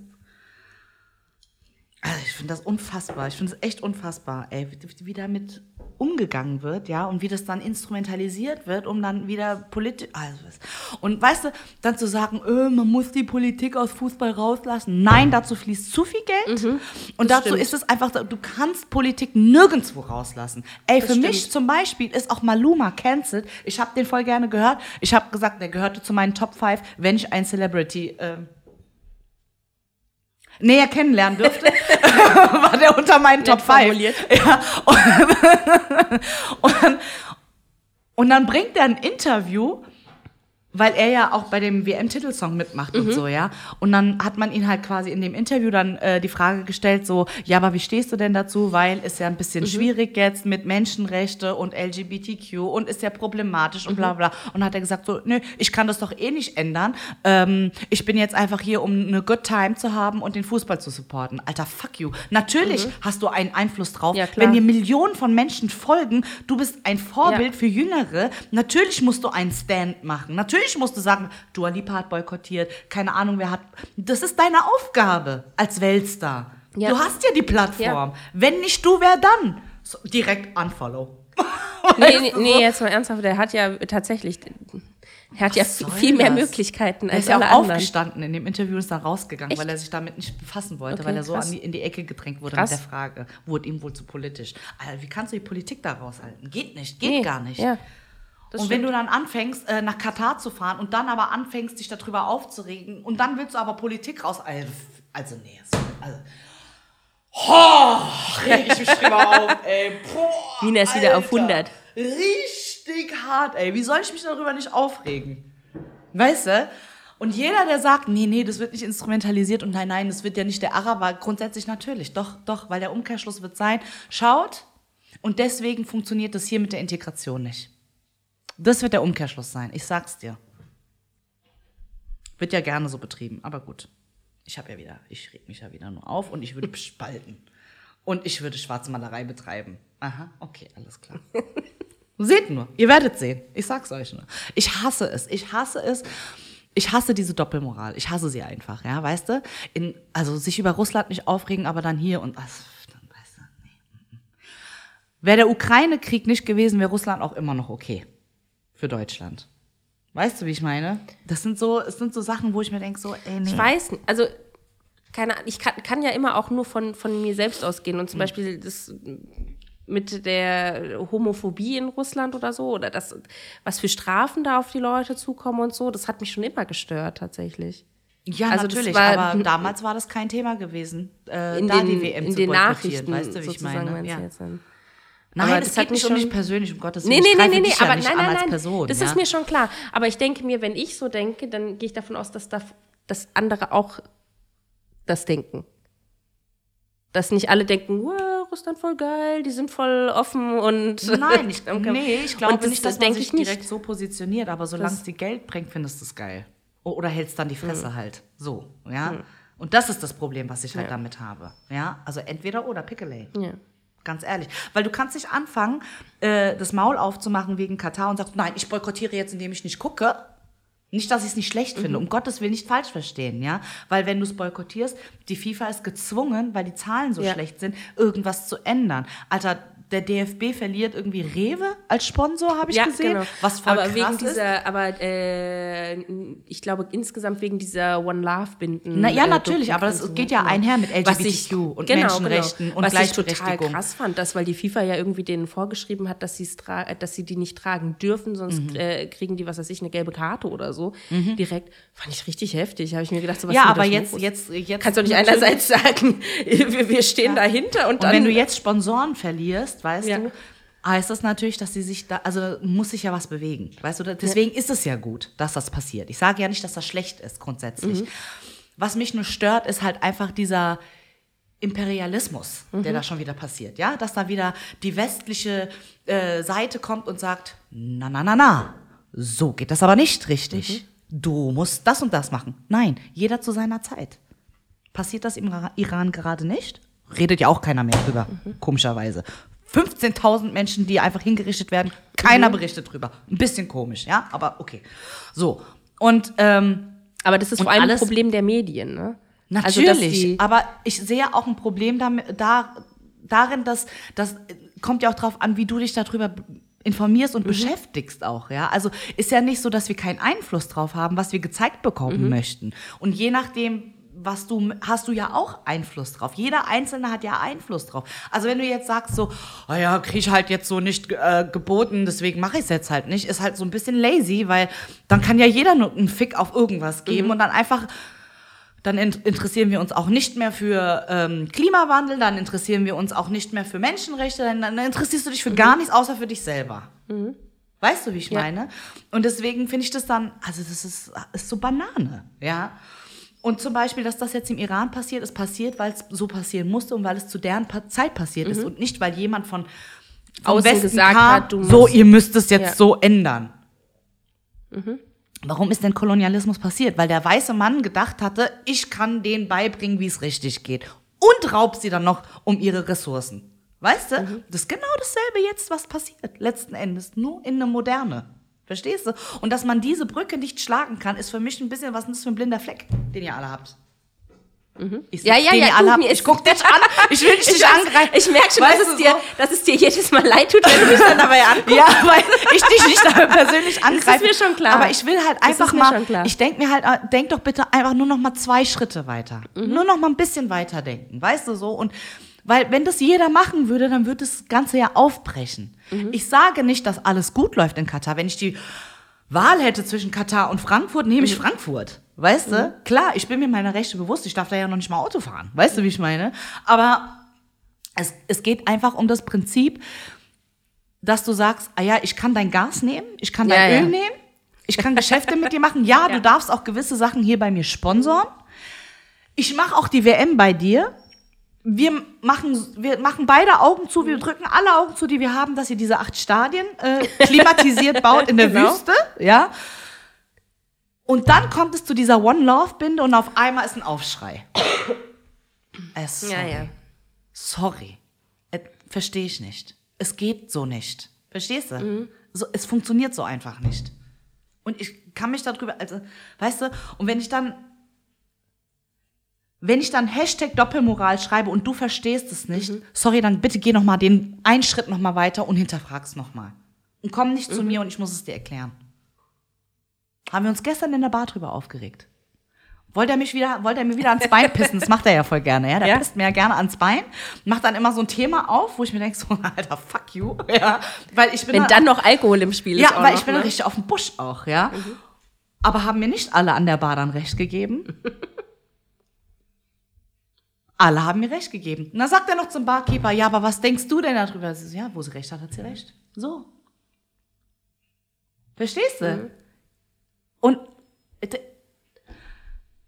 Also ich finde das unfassbar. Ich finde es echt unfassbar, ey, wie, wie damit umgegangen wird, ja, und wie das dann instrumentalisiert wird, um dann wieder politisch. Also, und weißt du, dann zu sagen, äh, man muss die Politik aus Fußball rauslassen. Nein, dazu fließt zu viel Geld. und dazu stimmt. ist es einfach, du kannst Politik nirgendwo rauslassen. Ey, für mich stimmt. zum Beispiel ist auch Maluma cancelled. Ich habe den voll gerne gehört. Ich habe gesagt, der gehörte zu meinen Top 5, wenn ich ein Celebrity ähm, näher kennenlernen dürfte, war der unter meinen Top 5. formuliert. Ja, und, und, dann, und dann bringt er ein Interview, weil er ja auch bei dem WM-Titelsong mitmacht Mhm. und so, ja. Und dann hat man ihn halt quasi in dem Interview dann äh, die Frage gestellt, so, ja, aber wie stehst du denn dazu? Weil ist ja ein bisschen Mhm. schwierig jetzt mit Menschenrechte und LGBTQ und ist ja problematisch und Mhm. bla bla. Und hat er gesagt, so, nö, ich kann das doch eh nicht ändern. Ähm, ich bin jetzt einfach hier, um eine good time zu haben und den Fußball zu supporten. Alter, fuck you. Natürlich hast du einen Einfluss drauf, Mhm. Ja, klar. wenn dir Millionen von Menschen folgen, du bist ein Vorbild Ja. für Jüngere. Natürlich musst du einen Stand machen. Natürlich musst du sagen, Dua Lipa hat boykottiert, keine Ahnung, wer hat. Das ist deine Aufgabe als Weltstar. Ja. Du hast ja die Plattform. Wenn nicht du, wer dann? So, direkt unfollow. Nee, nee, nee, jetzt mal ernsthaft, der hat ja tatsächlich, er hat ja Was soll viel mehr das? Möglichkeiten Er als ist ja auch aufgestanden in dem Interview und ist dann rausgegangen, Echt? weil er sich damit nicht befassen wollte, Okay, weil er so krass. an die, in die Ecke gedrängt wurde Krass. mit der Frage. Wurde ihm wohl zu politisch. Alter, wie kannst du die Politik da raushalten? Geht nicht, geht Nee, gar nicht. Ja. Das und wenn stimmt. du dann anfängst, äh, nach Katar zu fahren und dann aber anfängst, dich darüber aufzuregen und dann willst du aber Politik raus. Also, also nee, also. Oh, reg ich mich drüber auf, ey. Boah, Nina ist wieder auf Alter. 100. Richtig hart, ey. Wie soll ich mich darüber nicht aufregen? Weißt du? Und jeder, der sagt, nee, nee, das wird nicht instrumentalisiert und nein, nein, das wird ja nicht der Araber, grundsätzlich natürlich. Doch, doch, weil der Umkehrschluss wird sein, schaut, und deswegen funktioniert das hier mit der Integration nicht. Das wird der Umkehrschluss sein, ich sag's dir. Wird ja gerne so betrieben, aber gut. Ich habe ja wieder, ich reg mich ja wieder nur auf und ich würde spalten. Und ich würde Schwarzmalerei betreiben. Aha, okay, alles klar. Seht nur, ihr werdet sehen. Ich sag's euch nur. Ich hasse es. Ich hasse es. Ich hasse diese Doppelmoral. Ich hasse sie einfach, ja, weißt du? In, also sich über Russland nicht aufregen, aber dann hier und was. Dann, weißt du, nee. Wäre der Ukraine-Krieg nicht gewesen, wäre Russland auch immer noch okay. Für Deutschland. Weißt du, wie ich meine? Das sind so, es sind so Sachen, wo ich mir denke, so, ey, nee. Ich weiß nicht, also keine Ahnung, ich kann, kann ja immer auch nur von, von mir selbst ausgehen und zum Beispiel das mit der Homophobie in Russland oder so oder das, was für Strafen da auf die Leute zukommen und so, das hat mich schon immer gestört tatsächlich. Ja, Also natürlich, war- aber damals war das kein Thema gewesen, äh, In da den, die WM in zu den Nachrichten weißt du, wie ich sozusagen meine? Ja. Nein, Aber es das geht mich nicht um schon- persönlich, um Gottes Nee, Willen. nee, nee, nee, nee, ja aber nicht nein, nein, nein. Person. das ja? ist mir schon klar. Aber ich denke mir, wenn ich so denke, dann gehe ich davon aus, dass, da, dass andere auch das denken. Dass nicht alle denken, wow, Russland voll geil, die sind voll offen und. Nein, ich, nee, ich glaube das nicht, dass man denke sich ich nicht. direkt so positioniert, aber solange Das- es dir Geld bringt, findest du es geil. Oder hältst dann die Hm. Fresse halt. So, ja. Und das ist das Problem, was ich halt damit habe. Ja, also entweder oder, Pickelay. Ja. Ganz ehrlich. Weil du kannst nicht anfangen, äh, das Maul aufzumachen wegen Katar und sagst, nein, ich boykottiere jetzt, indem ich nicht gucke. Nicht, dass ich es nicht schlecht Mhm. finde, um Gottes Willen nicht falsch verstehen, ja. Weil wenn du es boykottierst, die FIFA ist gezwungen, weil die Zahlen so Ja. schlecht sind, irgendwas zu ändern. Alter, der DFB verliert irgendwie Rewe als Sponsor, habe ich ja, gesehen. genau. Was voll aber wegen ist. dieser, aber äh, ich glaube insgesamt wegen dieser One Love Binden. Na ja, äh, natürlich, aber das geht ja einher mit Was ich- LGBTQ und genau, Menschenrechten genau. und Was ich total Gleichberechtigung. krass fand, dass, weil die FIFA ja irgendwie denen vorgeschrieben hat, dass, tra äh, dass sie die nicht tragen dürfen, sonst Mhm. äh, kriegen die, was weiß ich, eine gelbe Karte oder so. Direkt. Fand ich richtig heftig. Habe ich mir gedacht, so was Ja, aber jetzt, jetzt, jetzt. Kannst du nicht einerseits sagen, wir, wir stehen dahinter und Und dann. wenn du jetzt Sponsoren verlierst, weißt Ja. du, heißt das natürlich, dass sie sich da, also muss sich ja was bewegen. Weißt du, deswegen ist es ja gut, dass das passiert. Ich sage ja nicht, dass das schlecht ist, grundsätzlich. Mhm. Was mich nur stört, ist halt einfach dieser, Imperialismus, der da schon wieder passiert, ja, dass da wieder die westliche äh, Seite kommt und sagt, na na na na, so geht das aber nicht richtig. Du musst das und das machen. Nein, jeder zu seiner Zeit. Passiert das im Ra- Iran gerade nicht? Redet ja auch keiner mehr drüber, komischerweise. 15.000 Menschen, die einfach hingerichtet werden, keiner berichtet drüber. Ein bisschen komisch, ja, aber okay. So, und ähm, Aber das ist vor allem ein Problem der Medien, ne? Also, Natürlich, die- aber ich sehe auch ein Problem damit, da, darin, dass das kommt ja auch drauf an, wie du dich darüber informierst Mhm. und beschäftigst auch, ja. Also ist ja nicht so, dass wir keinen Einfluss drauf haben, was wir gezeigt bekommen Mhm. möchten. Und je nachdem, was du hast du ja auch Einfluss drauf. Jeder Einzelne hat ja Einfluss drauf. Also wenn du jetzt sagst so, oh ja, krieg ich halt jetzt so nicht äh, geboten, deswegen mache ich es jetzt halt nicht, ist halt so ein bisschen lazy, weil dann kann ja jeder nur einen Fick auf irgendwas geben Mhm. und dann einfach dann in interessieren wir uns auch nicht mehr für ähm, Klimawandel, dann interessieren wir uns auch nicht mehr für Menschenrechte, dann, dann interessierst du dich für gar nichts außer für dich selber. Weißt du, wie ich Ja. meine? Und deswegen finde ich das dann, also das ist, ist so Banane, ja. Und zum Beispiel, dass das jetzt im Iran passiert, ist passiert, weil es so passieren musste und weil es zu deren Zeit passiert ist und nicht, weil jemand von Außen Westen gesagt kam, hat, du so, musst- ihr müsst es jetzt Ja. so ändern. Warum ist denn Kolonialismus passiert? Weil der weiße Mann gedacht hatte, ich kann denen beibringen, wie es richtig geht. Und raubt sie dann noch um ihre Ressourcen. Weißt du? Das ist genau dasselbe jetzt, was passiert. Letzten Endes. Nur in der Moderne. Verstehst du? Und dass man diese Brücke nicht schlagen kann, ist für mich ein bisschen, was ist das für ein blinder Fleck, den ihr alle habt? Ich Ja, ja, ja, mir Ich ist- guck dich an. Ich will dich nicht angreifen. Ich merke schon, Weißt dass es, dir, so? dass es dir jedes Mal leid tut, wenn du mich dann dabei anguckst. Ja, weil ich dich nicht dabei persönlich angreife. mir schon klar. Aber ich will halt Das einfach ist mal, ich denke mir halt, äh, denk doch bitte einfach nur noch mal zwei Schritte weiter. Mhm. Nur noch mal ein bisschen weiter denken, weißt du so? Und weil wenn das jeder machen würde, dann würde das Ganze ja aufbrechen. Mhm. Ich sage nicht, dass alles gut läuft in Katar. Wenn ich die Wahl hätte zwischen Katar und Frankfurt, nehme Mhm. ich Frankfurt. Weißt du? Klar, ich bin mir meiner Rechte bewusst. Ich darf da ja noch nicht mal Auto fahren. Weißt du, wie ich meine? Aber es, es geht einfach um das Prinzip, dass du sagst, ah ja, ich kann dein Gas nehmen, ich kann dein Ja, ja. Öl nehmen, ich kann Geschäfte mit dir machen. Ja, du darfst auch gewisse Sachen hier bei mir sponsoren. Ich mache auch die WM bei dir. Wir machen, wir machen beide Augen zu, wir drücken alle Augen zu, die wir haben, dass ihr diese acht Stadien äh, klimatisiert baut in der Genau. Wüste. Ja. Und dann kommt es zu dieser One Love Binde und auf einmal ist ein Aufschrei. Äh, sorry. Ja, ja. Sorry. Äh, Verstehe ich nicht. Es geht so nicht. Verstehst du? Mhm. So, es funktioniert so einfach nicht. Und ich kann mich darüber, also, weißt du, und wenn ich dann, wenn ich dann Hashtag Doppelmoral schreibe und du verstehst es nicht, Mhm. sorry, dann bitte geh noch mal den einen Schritt noch mal weiter und hinterfrag's noch mal. Und komm nicht Mhm. zu mir und ich muss es dir erklären. Haben wir uns gestern in der Bar drüber aufgeregt. Wollte er mich wieder, wollte er mir wieder ans Bein pissen? Das macht er ja voll gerne, ja. Der Ja. pisst mir ja gerne ans Bein, macht dann immer so ein Thema auf, wo ich mir denke, so, Alter, fuck you, ja. Weil ich bin Wenn dann noch Alkohol im Spiel ist. ja, weil noch, ich bin ne? dann richtig auf dem Busch auch, ja. Aber haben mir nicht alle an der Bar dann recht gegeben? Alle haben mir recht gegeben. Und dann sagt er noch zum Barkeeper, ja, aber was denkst du denn darüber? So, ja, wo sie recht hat, hat sie recht. So. Verstehst du? Und äh,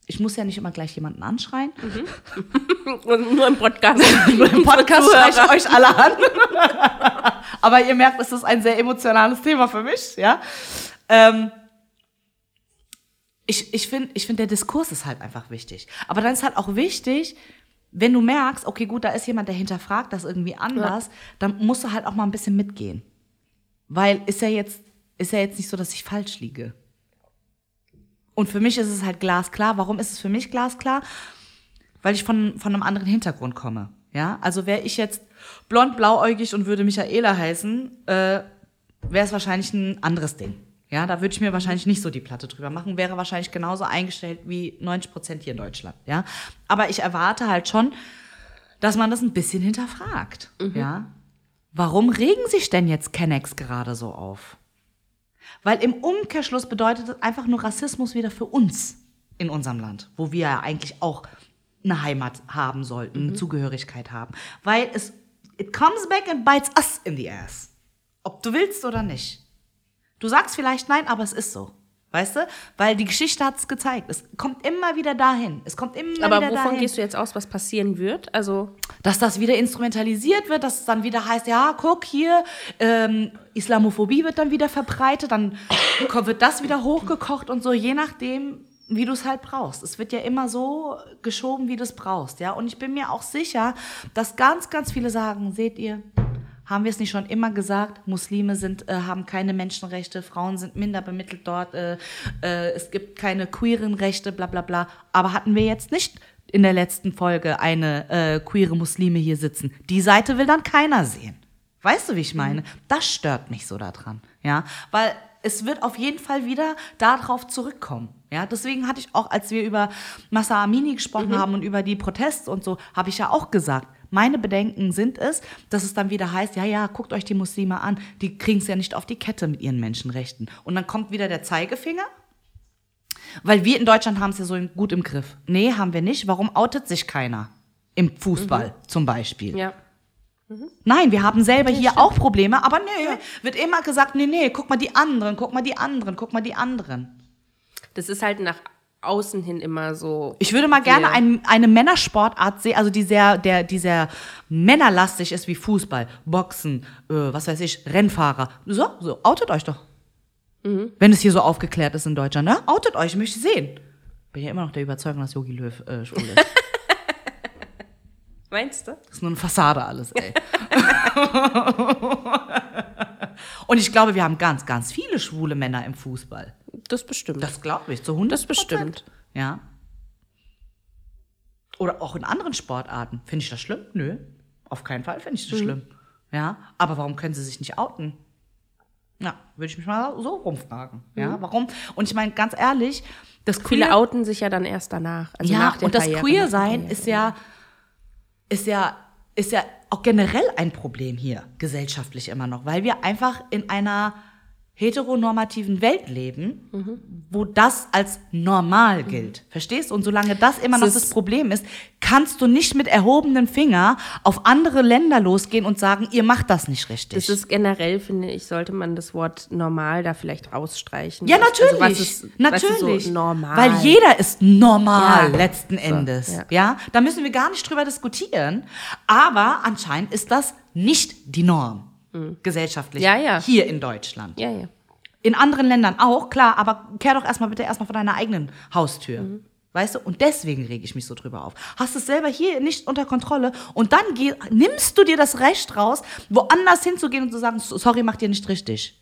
ich muss ja nicht immer gleich jemanden anschreien. Und nur im Podcast. Nur im Podcast schreie ich euch alle an. Aber ihr merkt, es ist ein sehr emotionales Thema für mich, ja. Ähm, ich ich finde, ich find, der Diskurs ist halt einfach wichtig. Aber dann ist halt auch wichtig, wenn du merkst, okay, gut, da ist jemand, der hinterfragt das irgendwie anders, dann musst du halt auch mal ein bisschen mitgehen. Weil ist ja jetzt, ist ja jetzt nicht so, dass ich falsch liege. Und für mich ist es halt glasklar. Warum ist es für mich glasklar? weil ich von, von einem anderen Hintergrund komme. Ja, also wäre ich jetzt blond, blauäugig und würde Michaela heißen, äh, wäre es wahrscheinlich ein anderes Ding. Ja, da würde ich mir wahrscheinlich nicht so die Platte drüber machen, wäre wahrscheinlich genauso eingestellt wie 90 Prozent hier in Deutschland. Ja, aber ich erwarte halt schon, dass man das ein bisschen hinterfragt. Ja, warum regen sich denn jetzt Kennex gerade so auf? Weil im Umkehrschluss bedeutet es einfach nur Rassismus wieder für uns in unserem Land, wo wir ja eigentlich auch eine Heimat haben sollten, eine Zugehörigkeit haben. Weil es, it comes back and bites us in the ass. Ob du willst oder nicht. Du sagst vielleicht nein, aber es ist so. Weißt du? Weil die Geschichte hat es gezeigt. Es kommt immer wieder dahin. Es kommt immer Aber wieder wovon dahin. gehst du jetzt aus, was passieren wird? Also, dass das wieder instrumentalisiert wird, dass es dann wieder heißt, ja, guck hier, ähm, Islamophobie wird dann wieder verbreitet, dann wird das wieder hochgekocht und so, je nachdem, wie du es halt brauchst. Es wird ja immer so geschoben, wie du es brauchst, ja. Und ich bin mir auch sicher, dass ganz, ganz viele sagen, seht ihr, haben wir es nicht schon immer gesagt, Muslime sind, äh, haben keine Menschenrechte, Frauen sind minder bemittelt dort, äh, äh, es gibt keine queeren Rechte, bla bla bla. Aber hatten wir jetzt nicht in der letzten Folge eine äh, queere Muslime hier sitzen? Die Seite will dann keiner sehen. Weißt du, wie ich meine? Das stört mich so daran, ja, weil es wird auf jeden Fall wieder darauf zurückkommen. Ja, deswegen hatte ich auch, als wir über Massa Amini gesprochen haben und über die Proteste und so, habe ich ja auch gesagt, meine Bedenken sind es, dass es dann wieder heißt, ja, ja, guckt euch die Muslime an, die kriegen es ja nicht auf die Kette mit ihren Menschenrechten. Und dann kommt wieder der Zeigefinger, weil wir in Deutschland haben es ja so gut im Griff. Nee, haben wir nicht. Warum outet sich keiner? Im Fußball zum Beispiel. ja. Nein, wir haben selber hier auch Probleme, aber nee, wird immer gesagt, nee, nee, guck mal die anderen, guck mal die anderen, guck mal die anderen. Das ist halt nach außen hin immer so. Ich würde mal gerne ein, eine Männersportart sehen, also die sehr, der, die sehr männerlastig ist wie Fußball, Boxen, äh, was weiß ich, Rennfahrer. So, so, outet euch doch. Wenn es hier so aufgeklärt ist in Deutschland, ne? Outet euch, ich möchte sehen. Bin ja immer noch der Überzeugung, dass Yogi Löw äh, schwul ist. Meinst du? Das ist nur eine Fassade alles, ey. Und ich glaube, wir haben ganz, ganz viele schwule Männer im Fußball. Das bestimmt. Das glaube ich, zu 100 Das bestimmt. Ja. Oder auch in anderen Sportarten. Finde ich das schlimm? Nö. Auf keinen Fall finde ich Mhm. das schlimm. Ja. Aber warum können sie sich nicht outen? Ja, würde ich mich mal so rumfragen. Ja, warum? Und ich meine, ganz ehrlich, das Mhm. Viele Queer- outen sich ja dann erst danach. Also ja, nach der und das Queer-Sein ist ja, ist ja, ist ja auch generell ein Problem hier, gesellschaftlich immer noch, weil wir einfach in einer heteronormativen Welt leben, Mhm. wo das als normal gilt. Verstehst? Und solange das immer noch das ist- Problem ist, kannst du nicht mit erhobenem Finger auf andere Länder losgehen und sagen, ihr macht das nicht richtig. Das ist generell, finde ich, sollte man das Wort normal da vielleicht rausstreichen. ja, Also, natürlich. was ist, natürlich. Was ist so normal. Weil jeder ist normal Ja. letzten So, Endes. ja. Ja. da müssen wir gar nicht drüber diskutieren. Aber anscheinend ist das nicht die Norm gesellschaftlich Mhm. Ja, ja. hier in Deutschland. Ja, ja. In anderen Ländern auch, klar, aber kehr doch erstmal bitte erstmal vor deiner eigenen Haustür. Mhm. Weißt du? Und deswegen rege ich mich so drüber auf. Hast es selber hier nicht unter Kontrolle und dann geh, nimmst du dir das Recht raus, woanders hinzugehen und zu sagen, "So- sorry, macht ihr nicht richtig.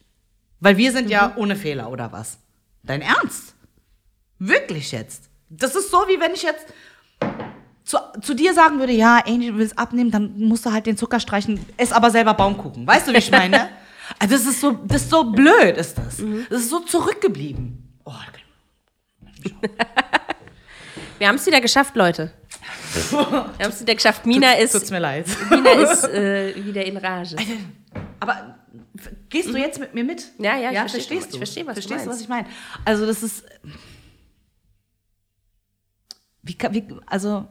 Weil wir sind Mhm. ja ohne Fehler oder was? Dein Ernst? Wirklich jetzt? Das ist so, wie wenn ich jetzt zu, zu dir sagen würde, ja, Angel, du willst abnehmen, dann musst du halt den Zucker streichen, ess aber selber Baumkuchen. Weißt du, wie ich meine? Also das ist so, das ist so blöd, ist das. Mhm. Das ist so zurückgeblieben. Oh, Wir haben es wieder geschafft, Leute. Wir haben es wieder geschafft. Mina tut's ist, mir leid. Mina ist äh, wieder in Rage. Aber gehst du jetzt mit mir mit? Ja, ja, ich verstehe- verstehst ich du? verstehe, was verstehst du, was ich meine? Also das ist, wie, kann- wie, also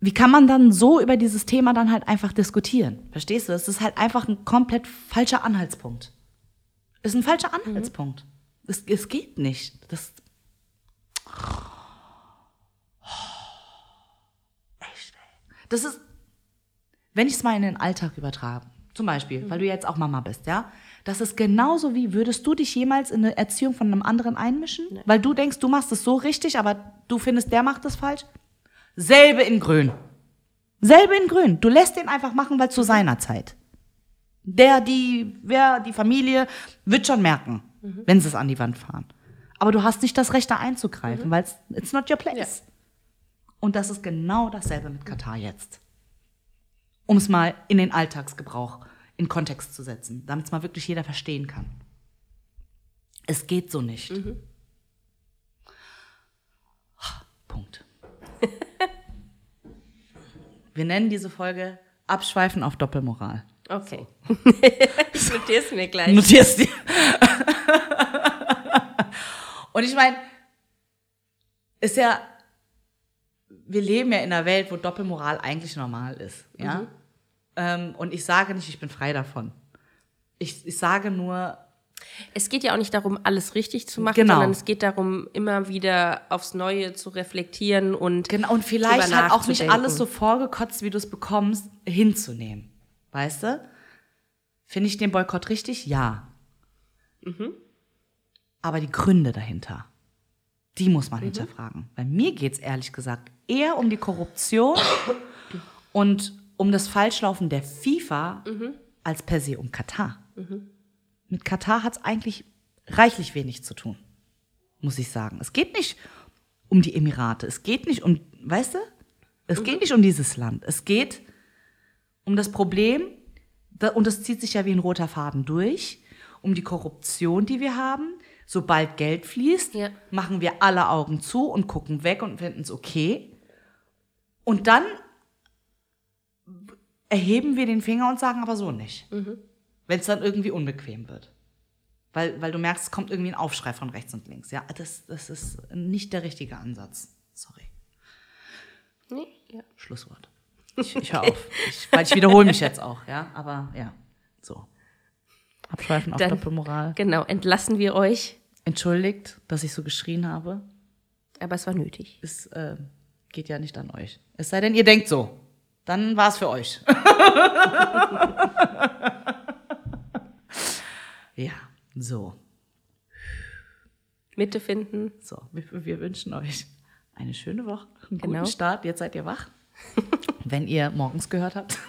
wie kann man dann so über dieses Thema dann halt einfach diskutieren? Verstehst du? Das ist halt einfach ein komplett falscher Anhaltspunkt. Ist ein falscher Mhm. Anhaltspunkt. Es, es geht nicht. Das, Echt, ey. Das ist, wenn ich es mal in den Alltag übertrage, zum Beispiel, weil du jetzt auch Mama bist, ja, das ist genauso wie, würdest du dich jemals in eine Erziehung von einem anderen einmischen? Weil du denkst, du machst es so richtig, aber du findest, der macht es falsch? Selbe in Grün. Selbe in Grün. Du lässt den einfach machen, weil zu seiner Zeit. Der, die, wer, die Familie wird schon merken, wenn sie es an die Wand fahren. Aber du hast nicht das Recht, da einzugreifen, weil es it's not your place. Und das ist genau dasselbe mit Katar jetzt. Um es mal in den Alltagsgebrauch in Kontext zu setzen, damit es mal wirklich jeder verstehen kann. Es geht so nicht. Punkt. Wir nennen diese Folge Abschweifen auf Doppelmoral. Okay. ich notiere es mir gleich. Notierst dir. Und ich meine, ist ja, wir leben ja in einer Welt, wo Doppelmoral eigentlich normal ist. Ja? Mhm. Ähm, und ich sage nicht, ich bin frei davon. Ich, ich sage nur, Es geht ja auch nicht darum, alles richtig zu machen, Genau. sondern es geht darum, immer wieder aufs Neue zu reflektieren und Genau, und vielleicht halt auch nicht alles so vorgekotzt, wie du es bekommst, hinzunehmen. Weißt du? Finde ich den Boykott richtig? Ja. Aber die Gründe dahinter, die muss man hinterfragen. Bei mir geht es ehrlich gesagt eher um die Korruption und um das Falschlaufen der FIFA als per se um Katar. Mit Katar hat es eigentlich reichlich wenig zu tun, muss ich sagen. Es geht nicht um die Emirate, es geht nicht um, weißt du, es geht nicht um dieses Land. Es geht um das Problem, und das zieht sich ja wie ein roter Faden durch, um die Korruption, die wir haben. Sobald Geld fließt, Ja. machen wir alle Augen zu und gucken weg und finden es okay. Und dann erheben wir den Finger und sagen aber so nicht. Wenn es dann irgendwie unbequem wird. Weil, weil du merkst, es kommt irgendwie ein Aufschrei von rechts und links. Ja, das, das ist nicht der richtige Ansatz. Sorry. Nee, ja. Schlusswort. Ich, ich höre auf. Ich, weil ich wiederhole mich jetzt auch, ja. Aber ja, so. Abschweifen auf Doppelmoral. Genau, entlassen wir euch, Entschuldigt, dass ich so geschrien habe. aber es war nötig. Es äh, geht ja nicht an euch. Es sei denn, ihr denkt so. Dann war es für euch. ja, so. Mitte finden. So, wir, wir wünschen euch eine schöne Woche, einen Genau. guten Start. Jetzt seid ihr wach, wenn ihr morgens gehört habt.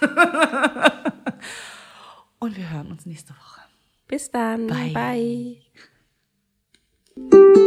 Und wir hören uns nächste Woche. Bis dann. Bye. Bye.